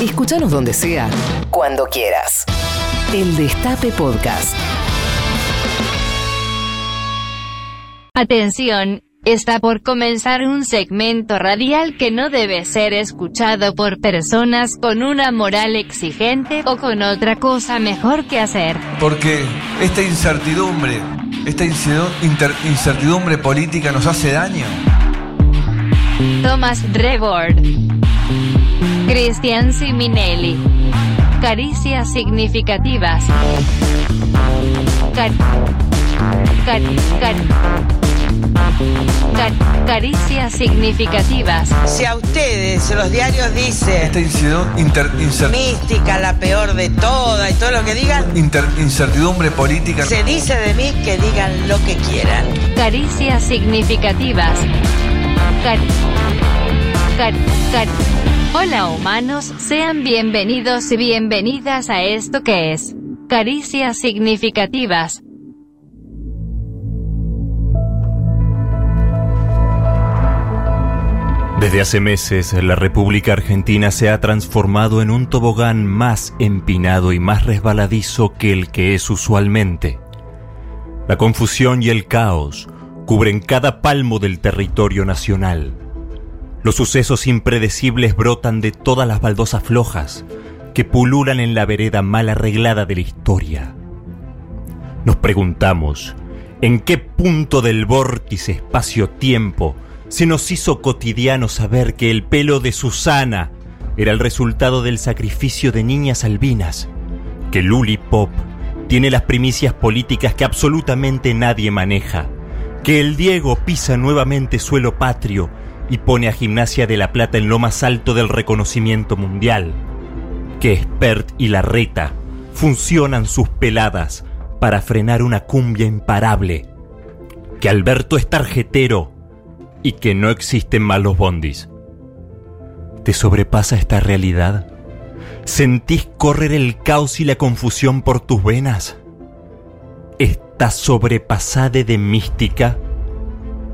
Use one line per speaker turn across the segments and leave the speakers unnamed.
Escúchanos donde sea, cuando quieras. El Destape Podcast.
Atención, está por comenzar un segmento radial que no debe ser escuchado por personas con una moral exigente o con otra cosa mejor que hacer.
Porque esta incertidumbre, esta incertidumbre política nos hace daño.
Thomas Rebord. Cristian Siminelli. Caricias significativas. Car- car- car- car- caricias significativas.
Si a ustedes los diarios dicen
Esta incer- inter- incer-
mística, la peor de todas y todo lo que digan,
inter- incertidumbre política.
se dice de mí que digan lo que quieran.
Caricias significativas. Car- car- car- Hola humanos, sean bienvenidos y bienvenidas a esto que es Caricias significativas.
Desde hace meses, la República Argentina se ha transformado en un tobogán más empinado y más resbaladizo que el que es usualmente. La confusión y el caos cubren cada palmo del territorio nacional. Los sucesos impredecibles brotan de todas las baldosas flojas que pululan en la vereda mal arreglada de la historia. Nos preguntamos, ¿en qué punto del vórtice espacio-tiempo se nos hizo cotidiano saber que el pelo de Susana era el resultado del sacrificio de niñas albinas? Que Luli Pop tiene las primicias políticas que absolutamente nadie maneja. Que el Diego pisa nuevamente suelo patrio y pone a Gimnasia de la Plata en lo más alto del reconocimiento mundial. Que Spert y Larreta funcionan sus peladas para frenar una cumbia imparable. Que Alberto es tarjetero y que no existen malos bondis. ¿Te sobrepasa esta realidad? ¿Sentís correr el caos y la confusión por tus venas? ¿Estás sobrepasada de mística?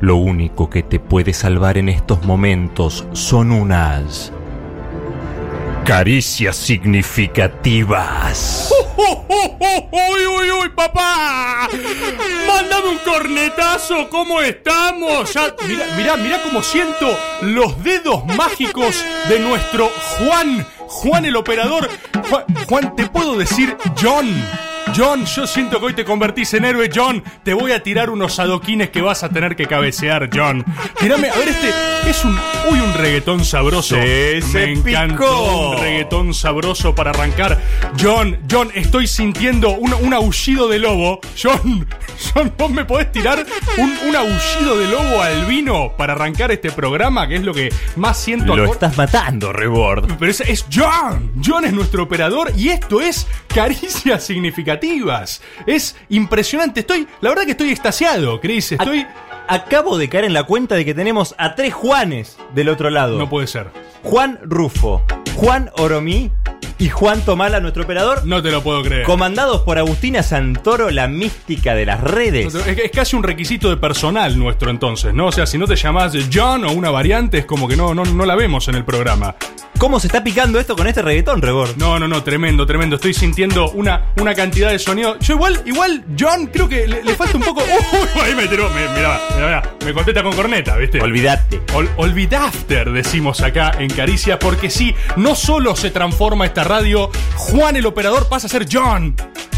Lo único que te puede salvar en estos momentos son unas caricias significativas.
¡Uy, uy, uy, papá! ¡Mándame un cornetazo! ¿Cómo estamos? Ya, mira, mira, mira cómo siento los dedos mágicos de nuestro Juan. Juan el operador. Juan, Juan, ¿te puedo decir John? John, yo siento que hoy te convertís en héroe, John. Te voy a tirar unos adoquines que vas a tener que cabecear, John. Tirame, a ver, este es un. Uy, un reggaetón sabroso.
Sí, se
Me encantó un reggaetón sabroso para arrancar. John, John, estoy sintiendo un, un aullido de lobo. John, John, ¿vos me podés tirar un, un aullido de lobo albino para arrancar este programa? Que es lo que más siento
Lo estás matando, Rebord.
pero es, es John. John es nuestro operador y esto es caricias Es impresionante. Estoy, la verdad que estoy extasiado, Chris. Estoy.
Acabo de caer en la cuenta de que tenemos a tres Juanes del otro lado.
No puede ser.
Juan Rufo, Juan Oromí y Juan Tomala, nuestro operador,
No te lo puedo creer.
comandados por Agustina Santoro, la mística de las redes.
Es, es casi un requisito de personal nuestro entonces, ¿no? O sea, si no te llamás John o una variante, es como que no, no, no la vemos en el programa.
¿Cómo se está picando esto con este reggaetón, Rebord?
No, no, no, tremendo, tremendo. Estoy sintiendo una, una cantidad de sonido. Yo igual, igual, John, creo que le, le falta un poco. Uy, ahí me tiró. Mirá, Me contesta con corneta, ¿viste?
Olvídate.
Ol- olvidafter, decimos acá en Caricia, porque sí, no solo se transforma esta radio, Juan el operador pasa a ser John,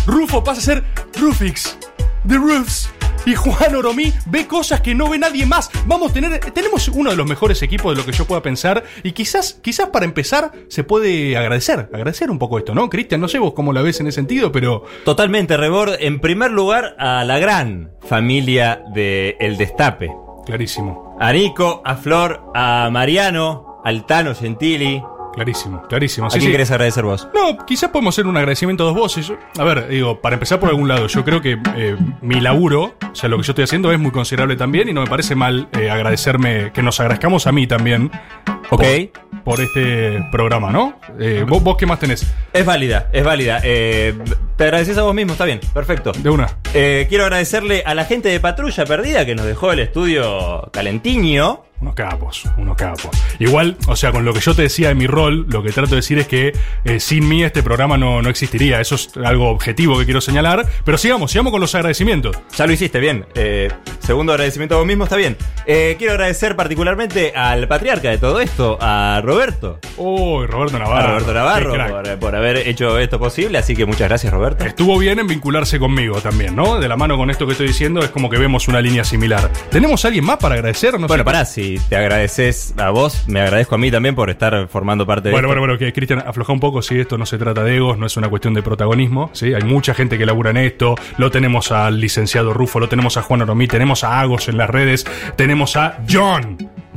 Rufo pasa a ser Rufix, The Roofs. Y Juan Oromí ve cosas que no ve nadie más. Vamos a tener, tenemos uno de los mejores equipos de lo que yo pueda pensar. Y quizás, quizás para empezar, se puede agradecer, agradecer un poco esto, ¿no? Cristian, no sé vos cómo la ves en ese sentido, pero
Totalmente, Rebord. En primer lugar, a la gran familia de El Destape.
clarísimo,
A Nico, a Flor, a Mariano, al Tano Gentili.
Clarísimo, clarísimo.
¿A
Sí,
quién
sí.
querés agradecer vos?
No, quizás podemos hacer un agradecimiento a dos voces. A ver, digo, para empezar por algún lado, yo creo que eh, mi laburo, o sea, lo que yo estoy haciendo es muy considerable también y no me parece mal eh, agradecerme, que nos agradezcamos a mí también.
Ok.
Por, por este programa, ¿no? Eh, ¿vos, vos qué más tenés?
Es válida, es válida. Eh, te agradeces a vos mismo, está bien, perfecto.
De una.
Eh, quiero agradecerle a la gente de Patrulla Perdida que nos dejó el estudio calentiño.
Unos capos, unos capos. Igual, o sea, con lo que yo te decía de mi rol, lo que trato de decir es que eh, sin mí este programa no, no existiría. Eso es algo objetivo que quiero señalar. Pero sigamos, sigamos con los agradecimientos.
Ya lo hiciste, bien. Eh, segundo agradecimiento a vos mismo, está bien. Eh, quiero agradecer particularmente al patriarca de todo esto, a Roberto.
Uy, Roberto
A
Navarro.
Roberto Navarro por, por haber hecho esto posible, así que muchas gracias, Roberto.
Estuvo bien en vincularse conmigo también, ¿no? De la mano con esto que estoy diciendo, es como que vemos una línea similar. ¿Tenemos a alguien más para agradecer? No sé.
Bueno, pará, te agradeces a vos, me agradezco a mí también por estar formando parte de
Bueno, bueno, bueno, que Cristian afloja un poco, si esto no se trata de egos, no es una cuestión de protagonismo, ¿sí? Hay mucha gente que labura en esto, lo tenemos al licenciado Rufo, lo tenemos a Juan Oromí, tenemos a Agos en las redes, tenemos a John,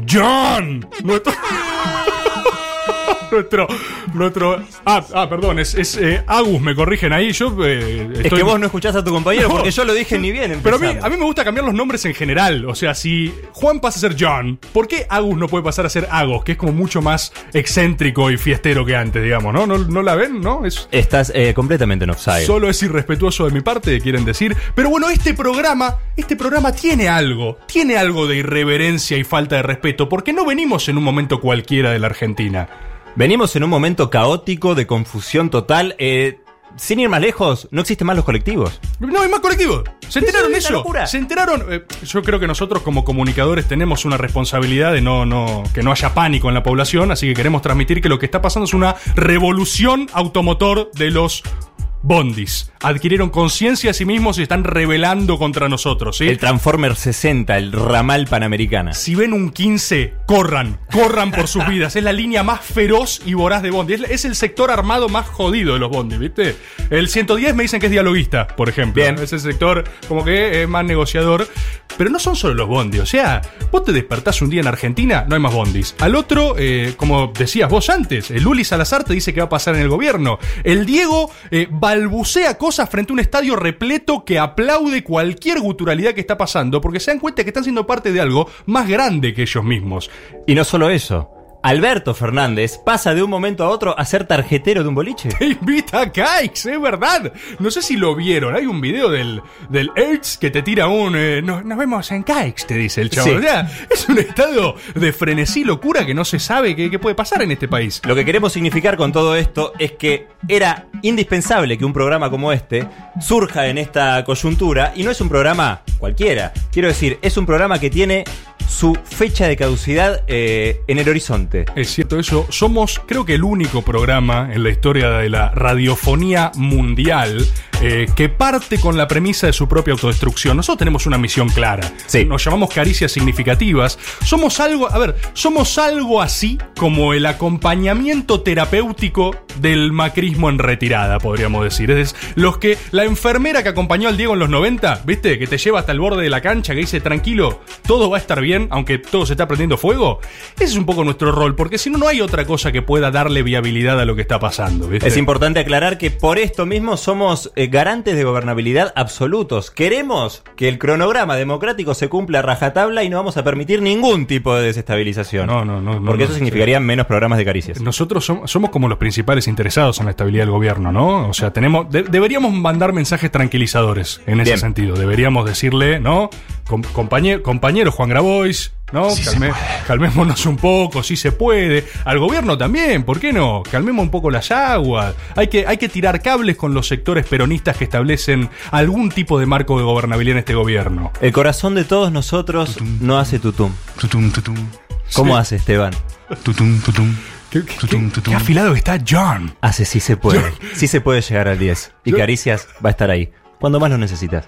John, nuestro... Nuestro, ah, ah, perdón, es, es eh, Agus, me corrigen ahí, yo eh,
Es que vos no escuchás a tu compañero
No.
porque yo lo dije ni bien.
Pero a mí, a mí me gusta cambiar los nombres en general. O sea, si Juan pasa a ser John, ¿por qué Agus no puede pasar a ser Agos? Que es como mucho más excéntrico y fiestero que antes, digamos, ¿no? ¿No, no la ven? ¿No? Es,
Estás eh, completamente en offside.
Solo es irrespetuoso de mi parte, quieren decir. Pero bueno, este programa, este programa tiene algo, tiene algo de irreverencia y falta de respeto, porque no venimos en un momento cualquiera de la Argentina.
Venimos en un momento caótico de confusión total. eh, sin ir más lejos, no existen más los colectivos.
No hay más colectivos. ¿Se enteraron
es
eso?
locura.
¿Se enteraron? Eh, yo creo que nosotros como comunicadores tenemos una responsabilidad de no, no, que no haya pánico en la población, así que queremos transmitir que lo que está pasando es una revolución automotor de los bondis. Adquirieron conciencia a sí mismos y están rebelando contra nosotros, ¿sí?
El Transformer 60, el ramal panamericana.
Si ven un 15, corran, corran por sus vidas. Es la línea más feroz y voraz de Bondi. Es, es el sector armado más jodido de los Bondi, ¿viste? El 110 me dicen que es dialoguista, por ejemplo.
Bien.
Es el sector como que es más negociador. Pero no son solo los Bondi. O sea, vos te despertás un día en Argentina, no hay más Bondis. Al otro, eh, como decías vos antes, el Uli Salazar te dice que va a pasar en el gobierno. El Diego eh, balbucea cosas frente a un estadio repleto que aplaude cualquier guturalidad que está pasando porque se dan cuenta que están siendo parte de algo más grande que ellos mismos.
Y no solo eso. Alberto Fernández pasa de un momento a otro a ser tarjetero de un boliche.
Te invita a Caix, es verdad. No sé si lo vieron. Hay un video del, del Ertz que te tira un. eh, nos, nos vemos en Caix, te dice el chavo.
Sí.
O sea, es un estado de frenesí, locura que no se sabe qué, qué puede pasar en este país.
Lo que queremos significar con todo esto es que era indispensable que un programa como este surja en esta coyuntura y no es un programa cualquiera. Quiero decir, es un programa que tiene su fecha de caducidad eh, en el horizonte.
Es cierto eso. Somos, creo que el único programa en la historia de la radiofonía mundial eh, que parte con la premisa de su propia autodestrucción. Nosotros tenemos una misión clara.
Sí.
Nos llamamos caricias significativas. Somos algo, a ver, somos algo así como el acompañamiento terapéutico del macrismo en retirada, podríamos decir. Es los que, la enfermera que acompañó al Diego en los 90, ¿viste? Que te lleva hasta el borde de la cancha, que dice, tranquilo, todo va a estar bien, aunque todo se está prendiendo fuego. Ese es un poco nuestro rol, porque si no, no hay otra cosa que pueda darle viabilidad a lo que está pasando, ¿viste?
Es importante aclarar que por esto mismo somos eh, garantes de gobernabilidad absolutos. Queremos que el cronograma democrático se cumpla a rajatabla y no vamos a permitir ningún tipo de desestabilización.
No, no, no,
Porque
no,
eso significaría menos programas de caricias.
Nosotros som- somos como los principales interesados en la estabilidad del gobierno, ¿no? O sea, tenemos de- deberíamos mandar mensajes tranquilizadores en ese
Bien.
sentido. Deberíamos decirle, ¿no? Com- compañe- compañero Juan Grabois, ¿no? Calme- calmémonos un poco, si se puede. Al gobierno también, ¿por qué no? Calmemos un poco las aguas. Hay que, hay que tirar cables con los sectores peronistas que establecen algún tipo de marco de gobernabilidad en este gobierno.
El corazón de todos nosotros no hace tutum.
Tutum, tutum.
¿Cómo
Sí.
hace Esteban?
Tutum, tutum.
¿Qué, qué-
Tutum,
qué-
tutum.
qué afilado está John?
Hace sí se puede. Sí se puede llegar al 10. Y Caricias va a estar ahí. Cuando más lo necesitas.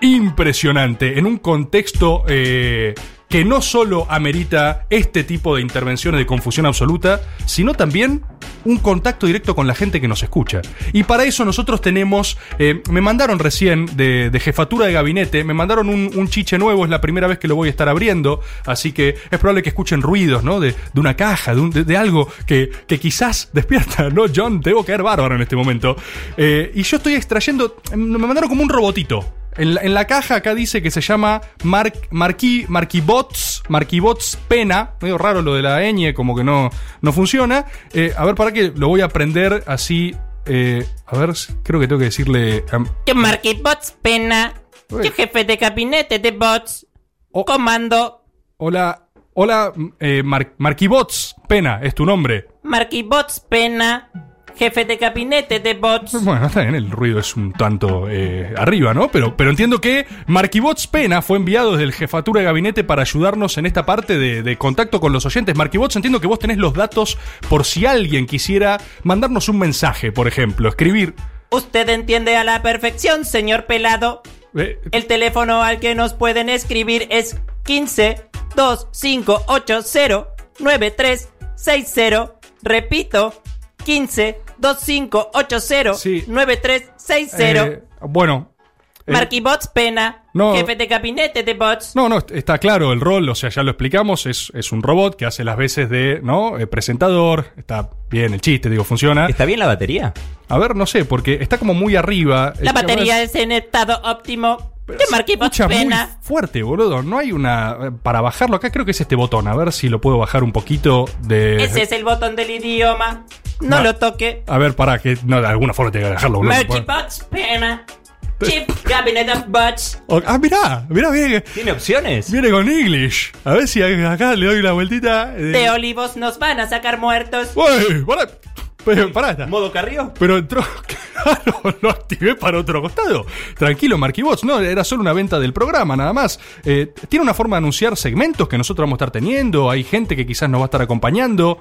impresionante en un contexto eh, que no solo amerita este tipo de intervenciones de confusión absoluta, sino también un contacto directo con la gente que nos escucha. Y para eso nosotros tenemos, eh, me mandaron recién de, jefatura de gabinete, me mandaron un, chiche nuevo, es la primera vez que lo voy a estar abriendo, así que es probable que escuchen ruidos, ¿no? De, de una caja, de, un- de algo que, que quizás despierta, ¿no? John, debo caer bárbaro en este momento. Eh, y yo estoy extrayendo, me mandaron como un robotito. En la, en la caja acá dice que se llama Mar, Marquí, Marquibots, Marquibots Pena. Medio raro lo de la ñ, como que no, no funciona. Eh, a ver, para que lo voy a aprender así. eh, a ver, creo que tengo que decirle. um,
Yo marqué bots, pena.
Uy.
Jefe de gabinete de bots.
Oh.
Comando.
hola, Hola, eh, Mar- Marquibots Pena, es tu nombre.
Marky Bots Pena, jefe de gabinete de bots.
Bueno, está bien, el ruido es un tanto eh, arriba, ¿no? Pero, pero entiendo que Marquibots Pena fue enviado desde el jefatura de gabinete para ayudarnos en esta parte de, de contacto con los oyentes. Marquibots, entiendo que vos tenés los datos por si alguien quisiera mandarnos un mensaje, por ejemplo, escribir.
Usted entiende a la perfección, señor pelado.
eh,
El teléfono al que nos pueden escribir es 15 2580 9360. Repito, 15 2580
Sí.
9360.
eh, bueno. eh,
Marky Bots Pena,
no.
jefe de gabinete de bots.
No, no, est- está claro el rol, o sea, ya lo explicamos, es, es un robot que hace las veces de, ¿no? Eh, presentador, está bien el chiste, digo, funciona.
¿Está bien la batería?
A ver, no sé, porque está como muy arriba.
La batería es en estado óptimo.
pero
Bots
escucha muy
Pena.
fuerte, boludo. No hay una... eh, Para bajarlo acá creo que es este botón. A ver si lo puedo bajar un poquito de...
Ese es el botón del idioma. No lo toque.
A ver, para que... No, de alguna forma tenga que bajarlo, boludo.
Marky Bots Pena. Chief Cabinet of Bots.
Oh, Ah, mirá, mirá, viene,
¿Tiene opciones?
viene con English. A ver si acá le doy una vueltita. eh,
De olivos nos van a sacar muertos.
Uy, pará. Pero, pará, está.
¿Modo carrío?
Pero entró. Claro, lo activé para otro costado. Tranquilo, Marquibots, no, era solo una venta del programa, nada más. Eh, tiene una forma de anunciar segmentos que nosotros vamos a estar teniendo. Hay gente que quizás nos va a estar acompañando.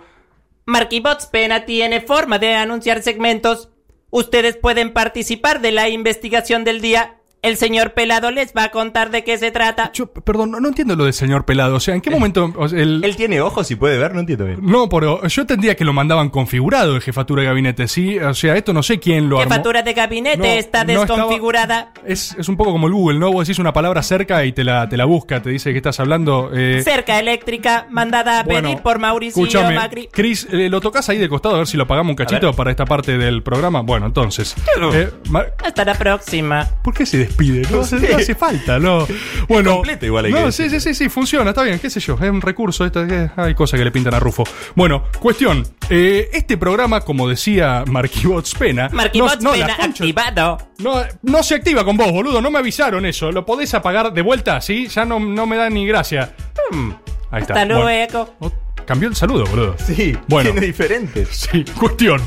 Marky Bots Pena tiene forma de anunciar segmentos. Ustedes pueden participar de la investigación del día. El señor Pelado les va a contar de qué se trata.
Yo, perdón, no, no entiendo lo del señor pelado. O sea, ¿en qué momento.? o sea, el-
Él tiene ojos y puede ver, no entiendo bien.
no, pero yo entendía que lo mandaban configurado de jefatura de gabinete, ¿sí? O sea, esto no sé quién lo armó.
Jefatura de gabinete
No,
está
no estaba-
desconfigurada.
Es, es un poco como el Google, ¿no? Vos decís una palabra cerca y te la, te la busca, te dice que estás hablando. eh,
Cerca eléctrica, mandada a
Bueno,
pedir por Mauricio
escúchame,
Macri.
Chris, eh, ¿lo tocas ahí de costado a ver si lo pagamos un cachito para esta parte del programa? Bueno, entonces. eh,
Hasta la próxima.
¿Por qué se despide? No, no hace falta, ¿no? Bueno.
completo igual hay que
No, sí,
decir.
sí, sí, sí, funciona, está bien, qué sé yo, es un recurso, esta, que- hay cosas que le pintan a Rufo. Bueno, cuestión. eh, este programa, como decía Marquibots Pena.
Marky
no- no,
Pena
concha-
activado.
no, no se activa con vos, boludo. No me avisaron eso. ¿Lo podés apagar de vuelta? ¿Sí? Ya no, no me da ni gracia. Hmm, Ahí está.
Hasta luego.
Cambió el saludo, boludo.
Sí,
Bueno.
tiene diferentes.
Sí, cuestión.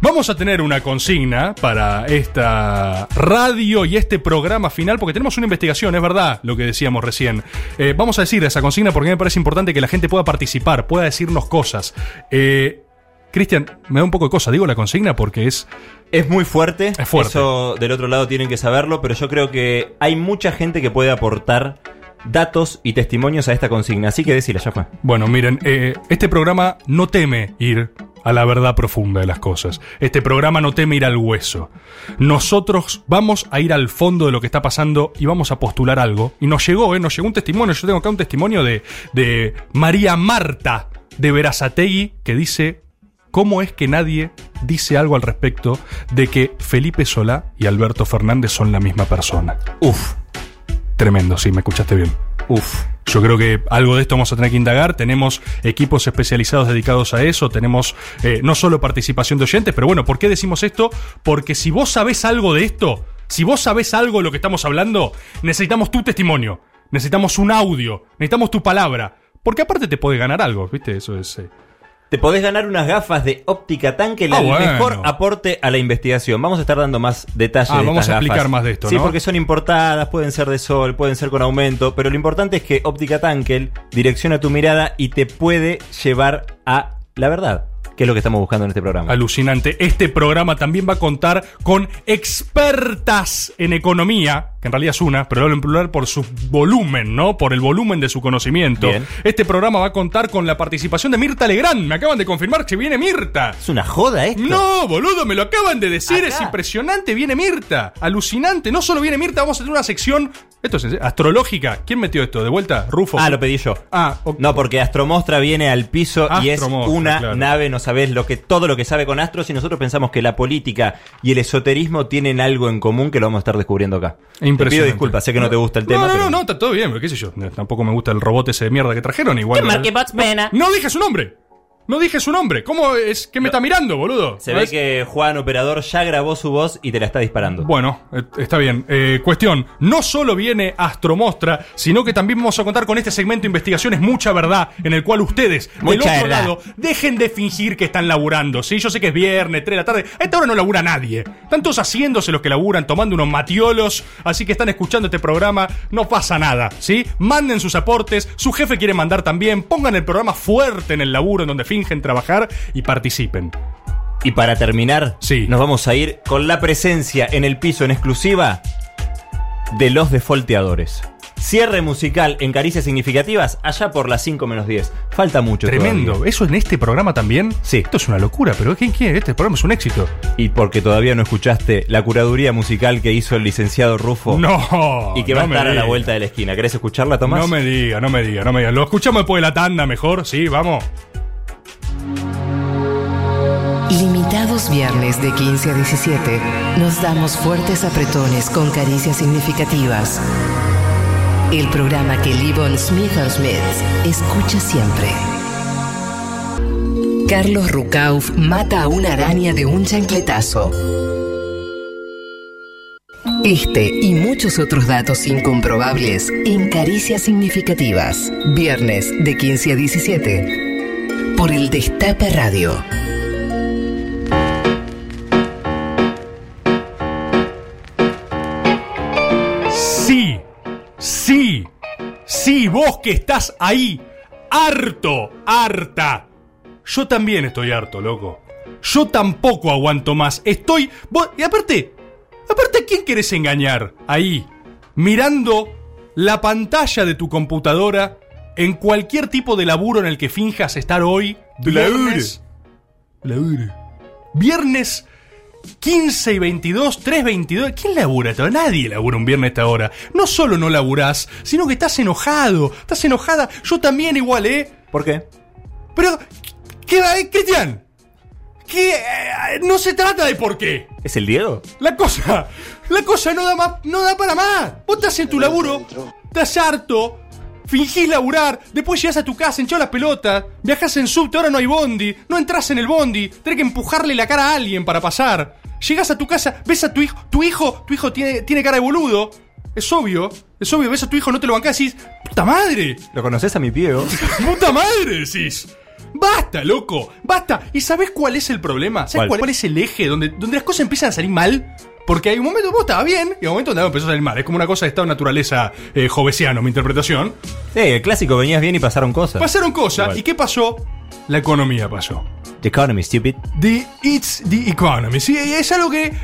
Vamos a tener una consigna para esta radio y este programa final, porque tenemos una investigación, es verdad lo que decíamos recién. Eh, vamos a decir esa consigna porque me parece importante que la gente pueda participar, pueda decirnos cosas. Eh, Cristian, me da un poco de cosa, digo la consigna porque es...
Es muy fuerte.
Es fuerte.
Eso del otro lado tienen que saberlo, pero yo creo que hay mucha gente que puede aportar datos y testimonios a esta consigna. Así que decila, ya fue.
Bueno, miren, eh, este programa no teme ir a la verdad profunda de las cosas. Este programa no teme ir al hueso. Nosotros vamos a ir al fondo de lo que está pasando y vamos a postular algo. Y nos llegó, ¿eh? Nos llegó un testimonio. Yo tengo acá un testimonio de, de María Marta de Verazategui que dice cómo es que nadie dice algo al respecto de que Felipe Solá y Alberto Fernández son la misma persona.
Uf,
Tremendo, sí, me escuchaste bien.
uf.
Yo creo que algo de esto vamos a tener que indagar. Tenemos equipos especializados dedicados a eso. Tenemos eh, no solo participación de oyentes, pero bueno, ¿por qué decimos esto? Porque si vos sabés algo de esto, si vos sabés algo de lo que estamos hablando, necesitamos tu testimonio. Necesitamos un audio. Necesitamos tu palabra. Porque aparte te puede ganar algo, ¿viste? Eso es. eh,
Te podés ganar unas gafas de óptica tanque, el
Ah, bueno.
mejor aporte a la investigación. Vamos a estar dando más detalles.
Ah,
de
vamos
estas
a explicar
gafas.
más de esto,
Sí,
¿no?
porque son importadas, pueden ser de sol, pueden ser con aumento, pero lo importante es que óptica tanque direcciona tu mirada y te puede llevar a la verdad, que es lo que estamos buscando en este programa.
Alucinante. Este programa también va a contar con expertas en economía, que en realidad es una, pero hablo en plural por su volumen, ¿no? Por el volumen de su conocimiento.
Bien.
Este programa va a contar con la participación de Mirta Legrand. Me acaban de confirmar que viene Mirta.
¿Es una joda esto?
No, boludo, me lo acaban de decir,
Acá.
es impresionante, viene Mirta, alucinante, no solo viene Mirta, vamos a tener una sección, esto es astrológica, ¿quién metió esto? ¿De vuelta? Rufo.
Ah, lo pedí yo.
Ah, ok.
No, porque Astromostra viene al piso y es una
claro.
nave, no sabés lo que, todo lo que sabe con astros y nosotros pensamos que la política y el esoterismo tienen algo en común que lo vamos a estar descubriendo acá. Te pido
Impresionante.
disculpas, sé que no te gusta el tema.
No, no,
pero-
no, no, está todo bien, pero qué sé yo. Tampoco me gusta el robot ese de mierda que trajeron, igual.
Bots Pena.
No dije su nombre. No dije su nombre. ¿Cómo es que me está mirando, boludo?
Se
¿No
ve que Juan Operador ya grabó su voz y te la está disparando.
Bueno, eh, está bien. Eh, cuestión, no solo viene Astromostra, sino que también vamos a contar con este segmento de investigaciones Mucha Verdad, en el cual ustedes, del
Mucha
otro
verdad.
lado, dejen de fingir que están laburando. Sí, yo sé que es viernes, 3 de la tarde. A esta hora no labura nadie. Están todos haciéndose los que laburan, tomando unos matiolos, así que están escuchando este programa. No pasa nada, ¿sí? Manden sus aportes, su jefe quiere mandar también, pongan el programa fuerte en el laburo en donde fingen trabajar y participen.
Y para terminar,
Sí.
nos vamos a ir con la presencia en el piso en exclusiva de los defolteadores. Cierre musical en caricias significativas allá por las 5 menos 10. Falta mucho.
Tremendo.
todavía.
¿Eso en este programa también?
Sí.
Esto es una locura, pero ¿quién quiere? Este programa es un éxito.
Y porque todavía no escuchaste la curaduría musical que hizo el licenciado Rufo.
No.
Y que
no
va a estar a la vuelta de la esquina. ¿Querés escucharla, Tomás?
No me diga, no me diga, no me diga. Lo escuchamos después de la tanda mejor, sí, vamos.
Limitados viernes de 15 a 17, nos damos fuertes apretones con caricias significativas. El programa que Livon Smith Smith escucha siempre. Carlos Rucauf mata a una araña de un chancletazo. Este y muchos otros datos incomprobables en Caricias Significativas. Viernes de 15 a 17. Por el Destape Radio.
Sí, sí, vos que estás ahí, harto, harta. Yo también estoy harto, loco. Yo tampoco aguanto más. Estoy. vos- y aparte, aparte, ¿a quién querés engañar? Ahí, mirando la pantalla de tu computadora en cualquier tipo de laburo en el que finjas estar hoy. Viernes. Laburo. Viernes 15 y 22, 3, 22. ¿Quién labura esta hora? Nadie labura un viernes a esta hora. No solo no laburás, sino que estás enojado. Estás enojada. Yo también igual, ¿eh?
¿Por qué?
Pero, ¿qué va, eh, Cristian? Que eh, no se trata de por qué.
¿Es el Diego?
La cosa, la cosa no da más, no da para más. Vos estás en tu laburo, estás harto, fingís laburar, después llegás a tu casa, hinchás las pelotas, viajás en subte, ahora no hay bondi, no entras en el bondi, tenés que empujarle la cara a alguien para pasar. Llegás a tu casa, ves a tu hijo, tu hijo, tu hijo tiene, tiene cara de boludo. Es obvio, es obvio, ves a tu hijo, no te lo bancás y decís, ¡puta madre!
¿Lo conoces a mi piego?
¡Puta madre! Decís. ¡Basta, loco! ¡Basta! ¿Y sabés cuál es el problema? ¿Sabés
¿Cuál?
cuál, cuál es el eje donde, donde las cosas empiezan a salir mal? Porque hay un momento vos estabas bien y un momento donde empezó a salir mal. Es como una cosa de estado de naturaleza eh, jovesiano, mi interpretación.
Sí, el clásico, venías bien y pasaron cosas.
Pasaron cosas.
Igual.
¿Y qué pasó? La economía pasó.
The economy, stupid.
The It's the Economy. Sí, es algo que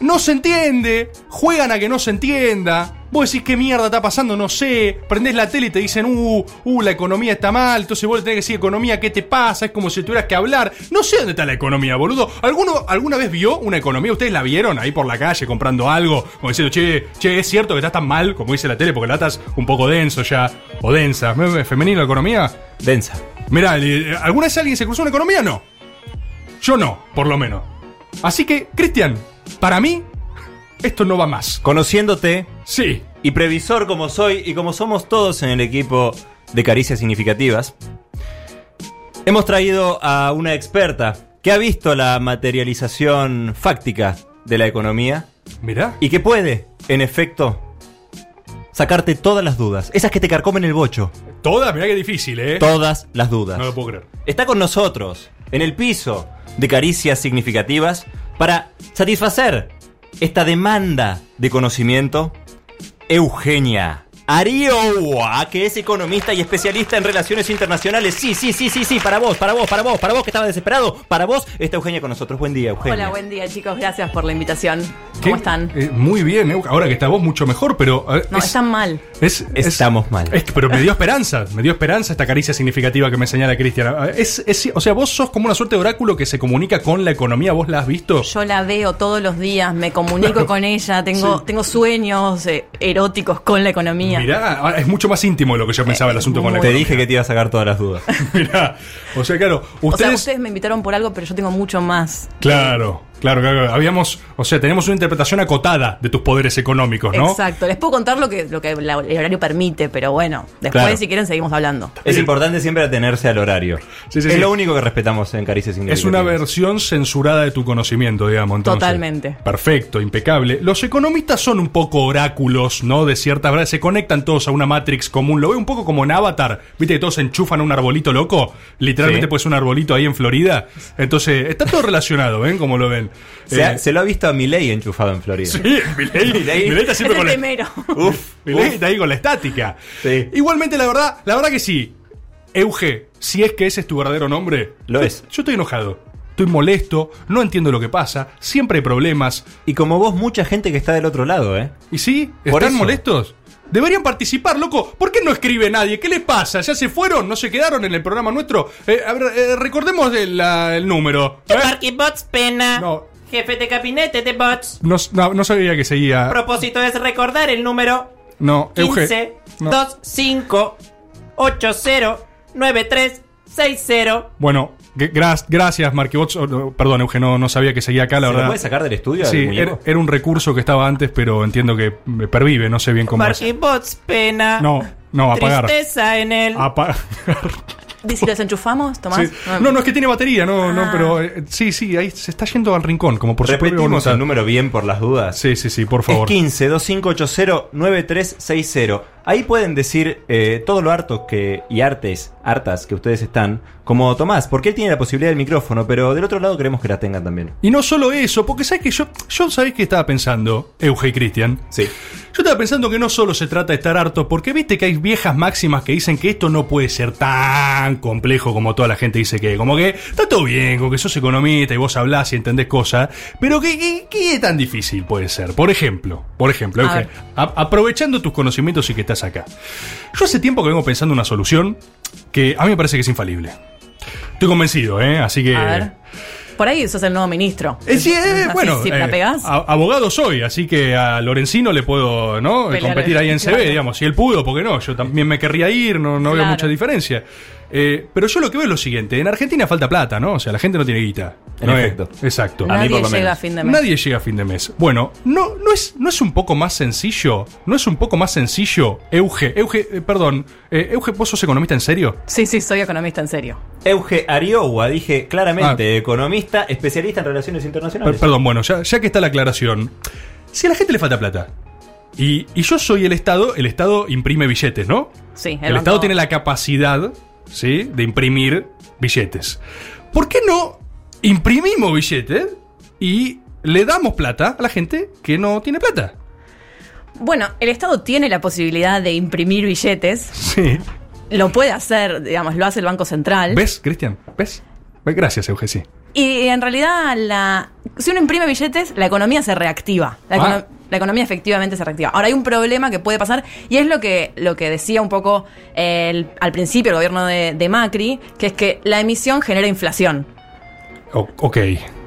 no se entiende. Juegan a que no se entienda. Vos decís qué mierda está pasando, no sé. Prendés la tele y te dicen, uh, uh, la economía está mal. Entonces vos le tenés que decir, economía, ¿qué te pasa? Es como si tuvieras que hablar. No sé dónde está la economía, boludo. ¿Alguno alguna vez vio una economía? ¿Ustedes la vieron ahí por la calle comprando algo? Como diciendo, che, che, es cierto que estás tan mal, como dice la tele, porque la estás un poco denso ya. O densa. ¿Me- ¿Femenino la economía?
Densa.
Mirá, ¿alguna vez alguien se cruzó una economía? No. Yo no, por lo menos. Así que, Cristian, para mí, esto no va más.
Conociéndote
Sí.
y previsor como soy y como somos todos en el equipo de Caricias Significativas, hemos traído a una experta que ha visto la materialización fáctica de la economía
Mirá.
y que puede, en efecto, sacarte todas las dudas, esas que te carcomen el bocho,
Todas, mirá que difícil, ¿eh?
todas las dudas.
No lo puedo creer.
Está con nosotros, en el piso de caricias significativas, para satisfacer esta demanda de conocimiento, Eugenia Arioa, que es economista y especialista en relaciones internacionales. Sí, sí, sí, sí, sí, para vos, para vos, para vos, para vos que estaba desesperado, para vos está Eugenia con nosotros. Buen día, Eugenia.
Hola, buen día chicos, gracias por la invitación.
¿Qué?
¿Cómo están?
Eh, muy bien, eh. ahora que está vos mucho mejor, pero... eh,
No,
es-
están mal.
es- es-
Estamos mal.
Pero me dio esperanza, me dio esperanza esta caricia significativa que me señala Cristian. Ah, Es, es- o sea, vos sos como una suerte de oráculo que se comunica con la economía, ¿vos la has visto?
Yo la veo todos los días, me comunico con ella, tengo, tengo sueños eh, eróticos con la economía.
Mirá, es mucho más íntimo de lo que yo pensaba el asunto con la
Te
economía.
dije que te iba a sacar todas las dudas.
Mirá, o sea, claro,
O sea,
ustedes...
ustedes me invitaron por algo, pero yo tengo mucho más.
Claro. Claro, claro, habíamos, o sea, tenemos una interpretación acotada de tus poderes económicos, ¿no?
Exacto. Les puedo contar lo que, lo que la- el horario permite, pero bueno, después
Claro.
si quieren seguimos hablando.
Es importante siempre atenerse al horario.
Sí, sí,
es
sí.
lo único que respetamos en Caricias
Es una versión censurada de tu conocimiento, digamos. Entonces.
Totalmente.
Perfecto, impecable. Los economistas son un poco oráculos, ¿no? De ciertas verdades. Se conectan todos a una matrix común. Lo veo un poco como en Avatar. ¿Viste que todos se enchufan a un arbolito loco? Literalmente
Sí.
pues un arbolito ahí en Florida. Entonces, está todo relacionado, ¿ven? Como lo ven.
Se, ha-
Eh,
se lo ha visto a Milei enchufado en Florida.
Sí, Milei,
Milei.
Milei está
Es
siempre
el
con la,
primero.
Uf,
Milei
uf.
está ahí con la estática.
Sí.
Igualmente, la verdad, la verdad que sí. Euge, si es que ese es tu verdadero nombre.
Lo
yo-
es.
Yo estoy enojado. Estoy molesto, no entiendo lo que pasa, siempre hay problemas.
Y como vos, mucha gente que está del otro lado, ¿eh?
¿Y sí?
Por
¿Están
eso.
molestos? Deberían participar, loco. ¿Por qué no escribe nadie? ¿Qué les pasa? ¿Ya se fueron? ¿No se quedaron en el programa nuestro? Eh, a ver, eh, recordemos el, la- el número. ¿eh?
Bots Pena.
No.
Jefe de gabinete de Bots.
No, no- no sabía que seguía.
Propósito es recordar el número
No, Euge.
15
no.
25 80 93 60.
Bueno, gra- gracias, Marquibots. Oh, Perdón, Euge, no, no sabía que seguía acá, la
¿Se lo
verdad.
puede sacar del estudio?
Sí, era, era un recurso que estaba antes, pero entiendo que me pervive, no sé bien cómo es.
Marky Bots Pena.
No, no, apagar.
Tristeza en el.
Apagar.
¿Y si lo desenchufamos, Tomás?
Sí. No, no, es que tiene batería, no, no, pero eh, sí, sí, ahí se está yendo al rincón, como por su
Repetimos
voluntad.
el número bien por las dudas.
Sí, sí, sí, por favor.
Es 15 2580 9360. Ahí pueden decir eh, todo lo hartos que y artes, hartas que ustedes están, como Tomás, porque él tiene la posibilidad del micrófono, pero del otro lado queremos que la tengan también.
Y no solo eso, porque sabes que yo, yo sabés que estaba pensando, Euge y Cristian.
Sí.
Yo estaba pensando que no solo se trata de estar harto, porque viste que hay viejas máximas que dicen que esto no puede ser tan complejo como toda la gente dice que, como que está todo bien, como que sos economista y vos hablás y entendés cosas, pero que- ¿qué tan difícil puede ser? Por ejemplo, por ejemplo, Euge, a- aprovechando tus conocimientos y que estás acá. Yo hace tiempo que vengo pensando una solución que a mí me parece que es infalible. Estoy convencido, ¿eh? Así que...
A ver. Por ahí sos el nuevo ministro.
Eh, sí, eh, bueno,
Si la
eh,
pegás.
a- abogado soy, así que a Lorencino le puedo ¿no?
Pelear,
competir ahí en
claro.
CB, digamos. Si él pudo, ¿por qué no? Yo también me querría ir, no, no veo mucha diferencia. Eh, pero yo lo que veo es lo siguiente: en Argentina falta plata, ¿no? O sea, la gente no tiene guita.
En
No es-
efecto.
exacto.
A mí
Nadie
por lo
llega
menos.
a fin de mes.
Nadie llega a fin de mes. Bueno, ¿no, no, es, ¿no es un poco más sencillo? ¿No es un poco más sencillo, Euge? Euge, eh, perdón, eh, Euge, ¿vos sos economista en serio?
Sí, sí, soy economista en serio.
Euge Ariowa, dije claramente,
Ah.
economista, especialista en relaciones
Per-
internacionales.
perdón, bueno, ya, ya que está la aclaración. Si a la gente le falta plata, y, y yo soy el Estado, el Estado imprime billetes, ¿no?
Sí,
El,
banco-
Estado tiene la capacidad, ¿sí? De imprimir billetes. ¿Por qué no imprimimos billetes y le damos plata a la gente que no tiene plata?
Bueno, el Estado tiene la posibilidad de imprimir billetes.
Sí.
Lo puede hacer, digamos, lo hace el Banco Central.
¿Ves, Cristian? ¿Ves? Gracias, Euge, sí.
Y en realidad, la, si uno imprime billetes, la economía se reactiva. La,
Ah.
econo- la economía efectivamente se reactiva. Ahora hay un problema que puede pasar, y es lo que, lo que decía un poco el- al principio el gobierno de, de Macri, que es que la emisión genera inflación.
O- ok.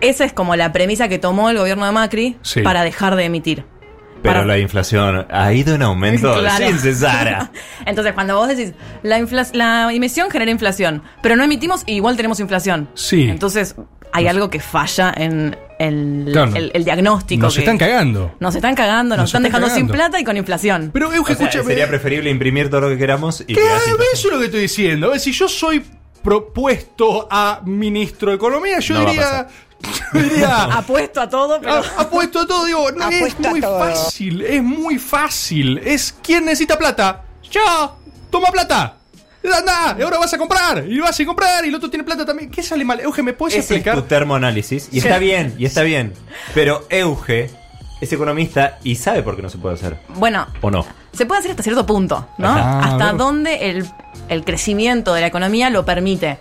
Esa es como la premisa que tomó el gobierno de Macri
Sí.
para dejar de emitir.
Pero
Para-
la inflación ha ido en aumento
Claro.
sin cesar.
Entonces, cuando vos decís, la, infla- la emisión genera inflación, pero no emitimos y igual tenemos inflación.
Sí.
Entonces, hay algo que falla en el,
Claro.
el- el diagnóstico.
Nos
que-
están cagando.
Nos están cagando, nos,
Nos
están
están
dejando sin plata y con inflación.
Pero, Euge,
O sea,
escúchame.
sería preferible imprimir todo lo que queramos y.
Eso es lo que estoy diciendo. A ver, si yo soy propuesto a ministro de Economía, yo
No
diría. yo diría.
Apuesto a todo, pero.
a- Apuesto a todo, digo, no, es muy fácil, es muy fácil. Es quién necesita plata. Yo, toma plata. Anda, y ahora vas a comprar, y vas a comprar, y el otro tiene plata también. ¿Qué sale mal? Euge, ¿me puedes
Ese es
explicar?
tu termoanálisis. Y está bien, y está bien. Pero Euge es economista y sabe por qué no se puede hacer.
Bueno,
¿O no?
se puede hacer hasta cierto punto, ¿no?
Ajá. Ah,
hasta dónde el, el crecimiento de la economía lo permite.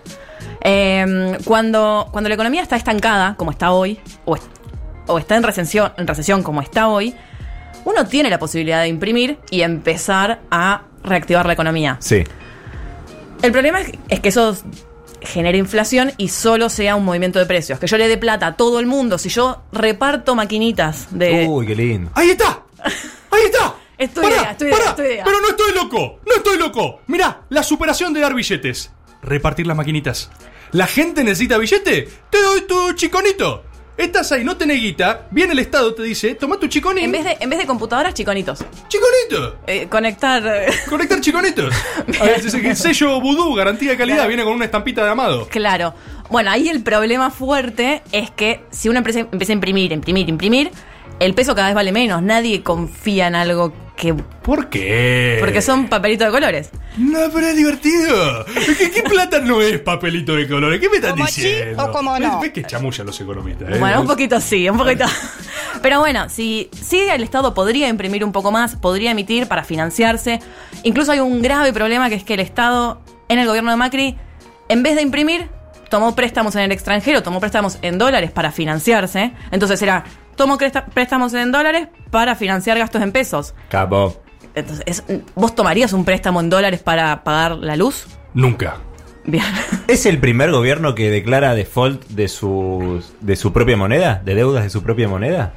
Eh, cuando, cuando la economía está estancada, como está hoy, o, o está en recesión, en recesión, como está hoy, uno tiene la posibilidad de imprimir y empezar a reactivar la economía.
Sí.
El problema es, que eso genere inflación y solo sea un movimiento de precios. Que yo le dé plata a todo el mundo. Si yo reparto maquinitas de.
Uy, qué lindo.
¡Ahí está! ¡Ahí está!
Es tu
Pará,
idea, es tu idea,
pará,
es tu idea.
Pero no estoy loco, no estoy loco. Mirá, la superación de dar billetes. Repartir las maquinitas. ¿La gente necesita billete? Te doy tu chiconito. Estás ahí, no tenés guita, viene el Estado, te dice, toma tu chiconín.
En vez de, en vez de computadoras, chiconitos.
¡Chiconito!
Eh, conectar. eh,
Conectar chiconitos. A ver, dice que el sello vudú, garantía de calidad, viene con una estampita de amado.
Claro. Bueno, ahí el problema fuerte es que si una empresa empieza a imprimir, imprimir, imprimir, el peso cada vez vale menos. Nadie confía en algo que.
¿Por qué?
Porque son papelitos de colores.
No, pero es divertido. ¿Qué, qué plata no es papelito de colores? ¿Qué me estás
¿Como sí
diciendo?
o como no?
¿Ves, ves que chamulla los economistas? eh?
Bueno, un poquito sí, un poquito. Pero bueno, si sí el Estado podría imprimir un poco más, podría emitir para financiarse. Incluso hay un grave problema que es que el Estado, en el gobierno de Macri, en vez de imprimir, tomó préstamos en el extranjero, tomó préstamos en dólares para financiarse. Entonces era, tomo préstamos en dólares para financiar gastos en pesos.
Capo.
Entonces, es- ¿vos tomarías un préstamo en dólares para pagar la luz?
Nunca.
Bien.
¿Es el primer gobierno que declara default de su, de su propia moneda? ¿De deudas de su propia moneda?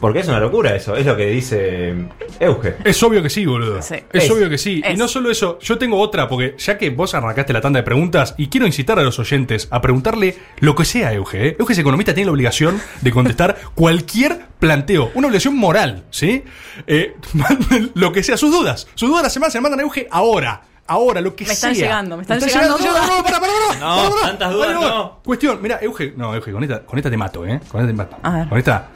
Porque es una locura eso, es lo que dice Euge.
Es obvio que sí, boludo.
Sí.
Es,
Es.
obvio que sí. Y
Es.
no solo eso, yo tengo otra, porque ya que vos arrancaste la tanda de preguntas, y quiero incitar a los oyentes a preguntarle lo que sea a Euge. ¿eh? Euge es economista, tiene la obligación de contestar cualquier planteo, una obligación moral, ¿sí? Eh, manden lo que sea, sus dudas. Sus dudas de la semana se las mandan a Euge ahora. Ahora, lo que
Me están
sea.
llegando, me están llegando
No,
dudas.
no, para, para, para,
No,
para, para.
tantas dudas no.
Cuestión, mira, Euge, no, Euge, con esta, con esta te mato, ¿eh? Con esta te mato.
A ver.
Con esta.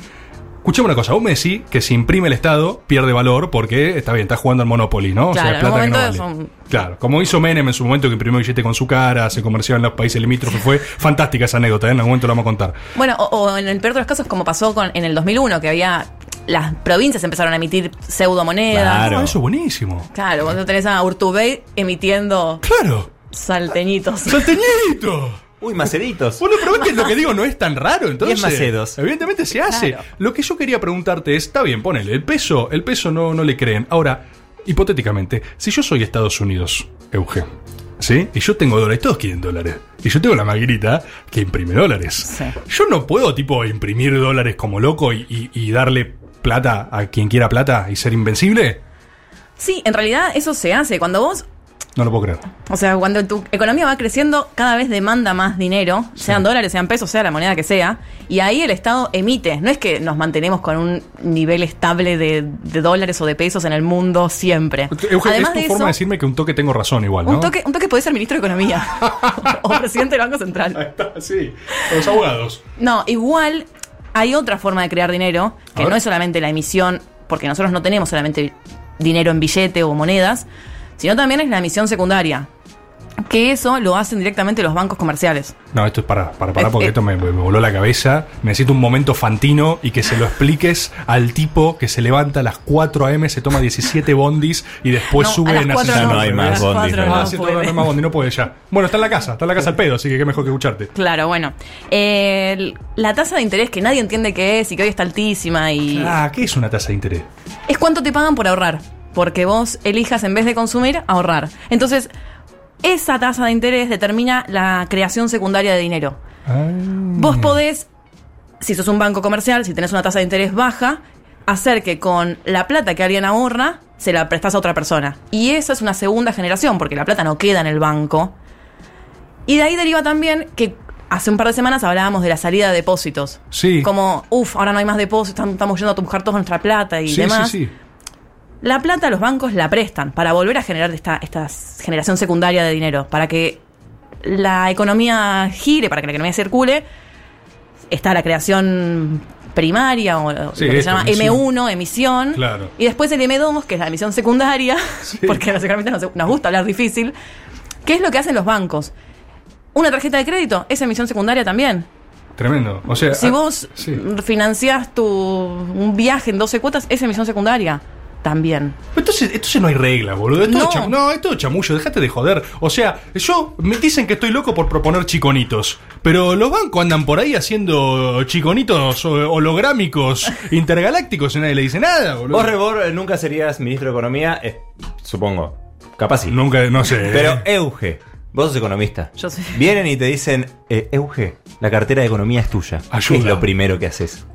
Escuchame una cosa, vos me decís que si imprime el Estado pierde valor porque está bien, está jugando al Monopoly, ¿no?
Claro, en un
que no vale.
son-
Claro, como hizo Menem en su momento que imprimió billete con su cara, se comerciaba en los países limítrofes, fue fantástica esa anécdota, ¿eh? en algún momento la vamos a contar.
Bueno, o, o en el peor de los casos, como pasó con, en el 2001, que había. Las provincias empezaron a emitir pseudomonedas.
Claro.
Eso es buenísimo.
Claro, cuando tenés a Urtubey emitiendo
Claro,
salteñitos.
¡Salteñito!
Uy, maceditos.
Bueno, pero ves que lo que digo no es tan raro, entonces.
Diez macedos.
Evidentemente se hace.
Claro.
Lo que yo quería preguntarte es, está bien, ponele, el peso, el peso no, no le creen. Ahora, hipotéticamente, si yo soy Estados Unidos, Euge, ¿sí? Y yo tengo dólares, todos quieren dólares. Y yo tengo la maquinita que imprime dólares.
Sí.
Yo no puedo, tipo, imprimir dólares como loco y, y- y darle plata a quien quiera plata y ser invencible.
Sí, en realidad eso se hace. Cuando vos.
No lo puedo creer.
O sea, cuando tu economía va creciendo, cada vez demanda más dinero, sean dólares, sean pesos, sea la moneda que sea. Y ahí el Estado emite. No es que nos mantenemos con un nivel estable de, de dólares o de pesos en el mundo siempre. Además
es tu
de
forma
eso,
de decirme que un toque tengo razón igual, ¿no?
un toque, un toque puede ser ministro de Economía o presidente del Banco Central.
Ahí está, sí. Los abogados.
No, igual hay otra forma de crear dinero, que no es solamente la emisión, porque nosotros no tenemos solamente dinero en billete o monedas, sino también es la emisión secundaria. Que eso lo hacen directamente los bancos comerciales.
No, esto es para, para, para, porque
eh.
esto me, me voló la cabeza. Necesito un momento fantino y que se lo expliques al tipo que se levanta a las 4 a.m., se toma 17 bondis y después
No,
sube
a las
en
cuatro
ascensor.
no hay más bondis,
no
no hay más bondi, no puede ya. Bueno, está en la casa, está en la casa al pedo, así que qué mejor que escucharte.
Claro, bueno. Eh, la tasa de interés que nadie entiende qué es y que hoy está altísima y
Ah, ¿qué es una tasa de interés?
es cuánto te pagan por ahorrar. Porque vos elijas en vez de consumir, ahorrar. Entonces, esa tasa de interés determina la creación secundaria de dinero. Vos podés, si sos un banco comercial, si tenés una tasa de interés baja, hacer que con la plata que alguien ahorra, se la prestás a otra persona. Y esa es una segunda generación, porque la plata no queda en el banco. Y de ahí deriva también que hace un par de semanas hablábamos de la salida de depósitos.
Sí.
Como, uff, ahora no hay más depósitos, tam- estamos yendo a buscar toda nuestra plata y
sí,
demás.
sí, sí.
La plata los bancos la prestan para volver a generar esta, esta generación secundaria de dinero, para que la economía gire, para que la economía circule. Está la creación primaria o lo que se llama
emisión.
M1, emisión.
Claro.
Y después el M2, que es la emisión secundaria,
Sí.
porque a los economistas nos, nos gusta hablar difícil. ¿Qué es lo que hacen los bancos? Una tarjeta de crédito es emisión secundaria también.
Tremendo. O sea,
Si
ah,
vos
sí.
financiás tu, un viaje en 12 cuotas, es emisión secundaria también.
Entonces, entonces no hay reglas, boludo. Es todo
No.
cham- no, es todo chamullo, dejate de joder. O sea, yo me dicen que estoy loco por proponer chiconitos. Pero los bancos andan por ahí haciendo chiconitos holográmicos intergalácticos y nadie le dice nada, boludo.
Vos, Rebor, eh, nunca serías ministro de Economía, eh, supongo. Capaz sí.
Nunca, no sé.
Pero Euge, vos sos economista.
Yo soy-
Vienen y te dicen, eh, Euge, la cartera de economía es tuya. ¿Qué
Ayuda.
es lo primero que haces?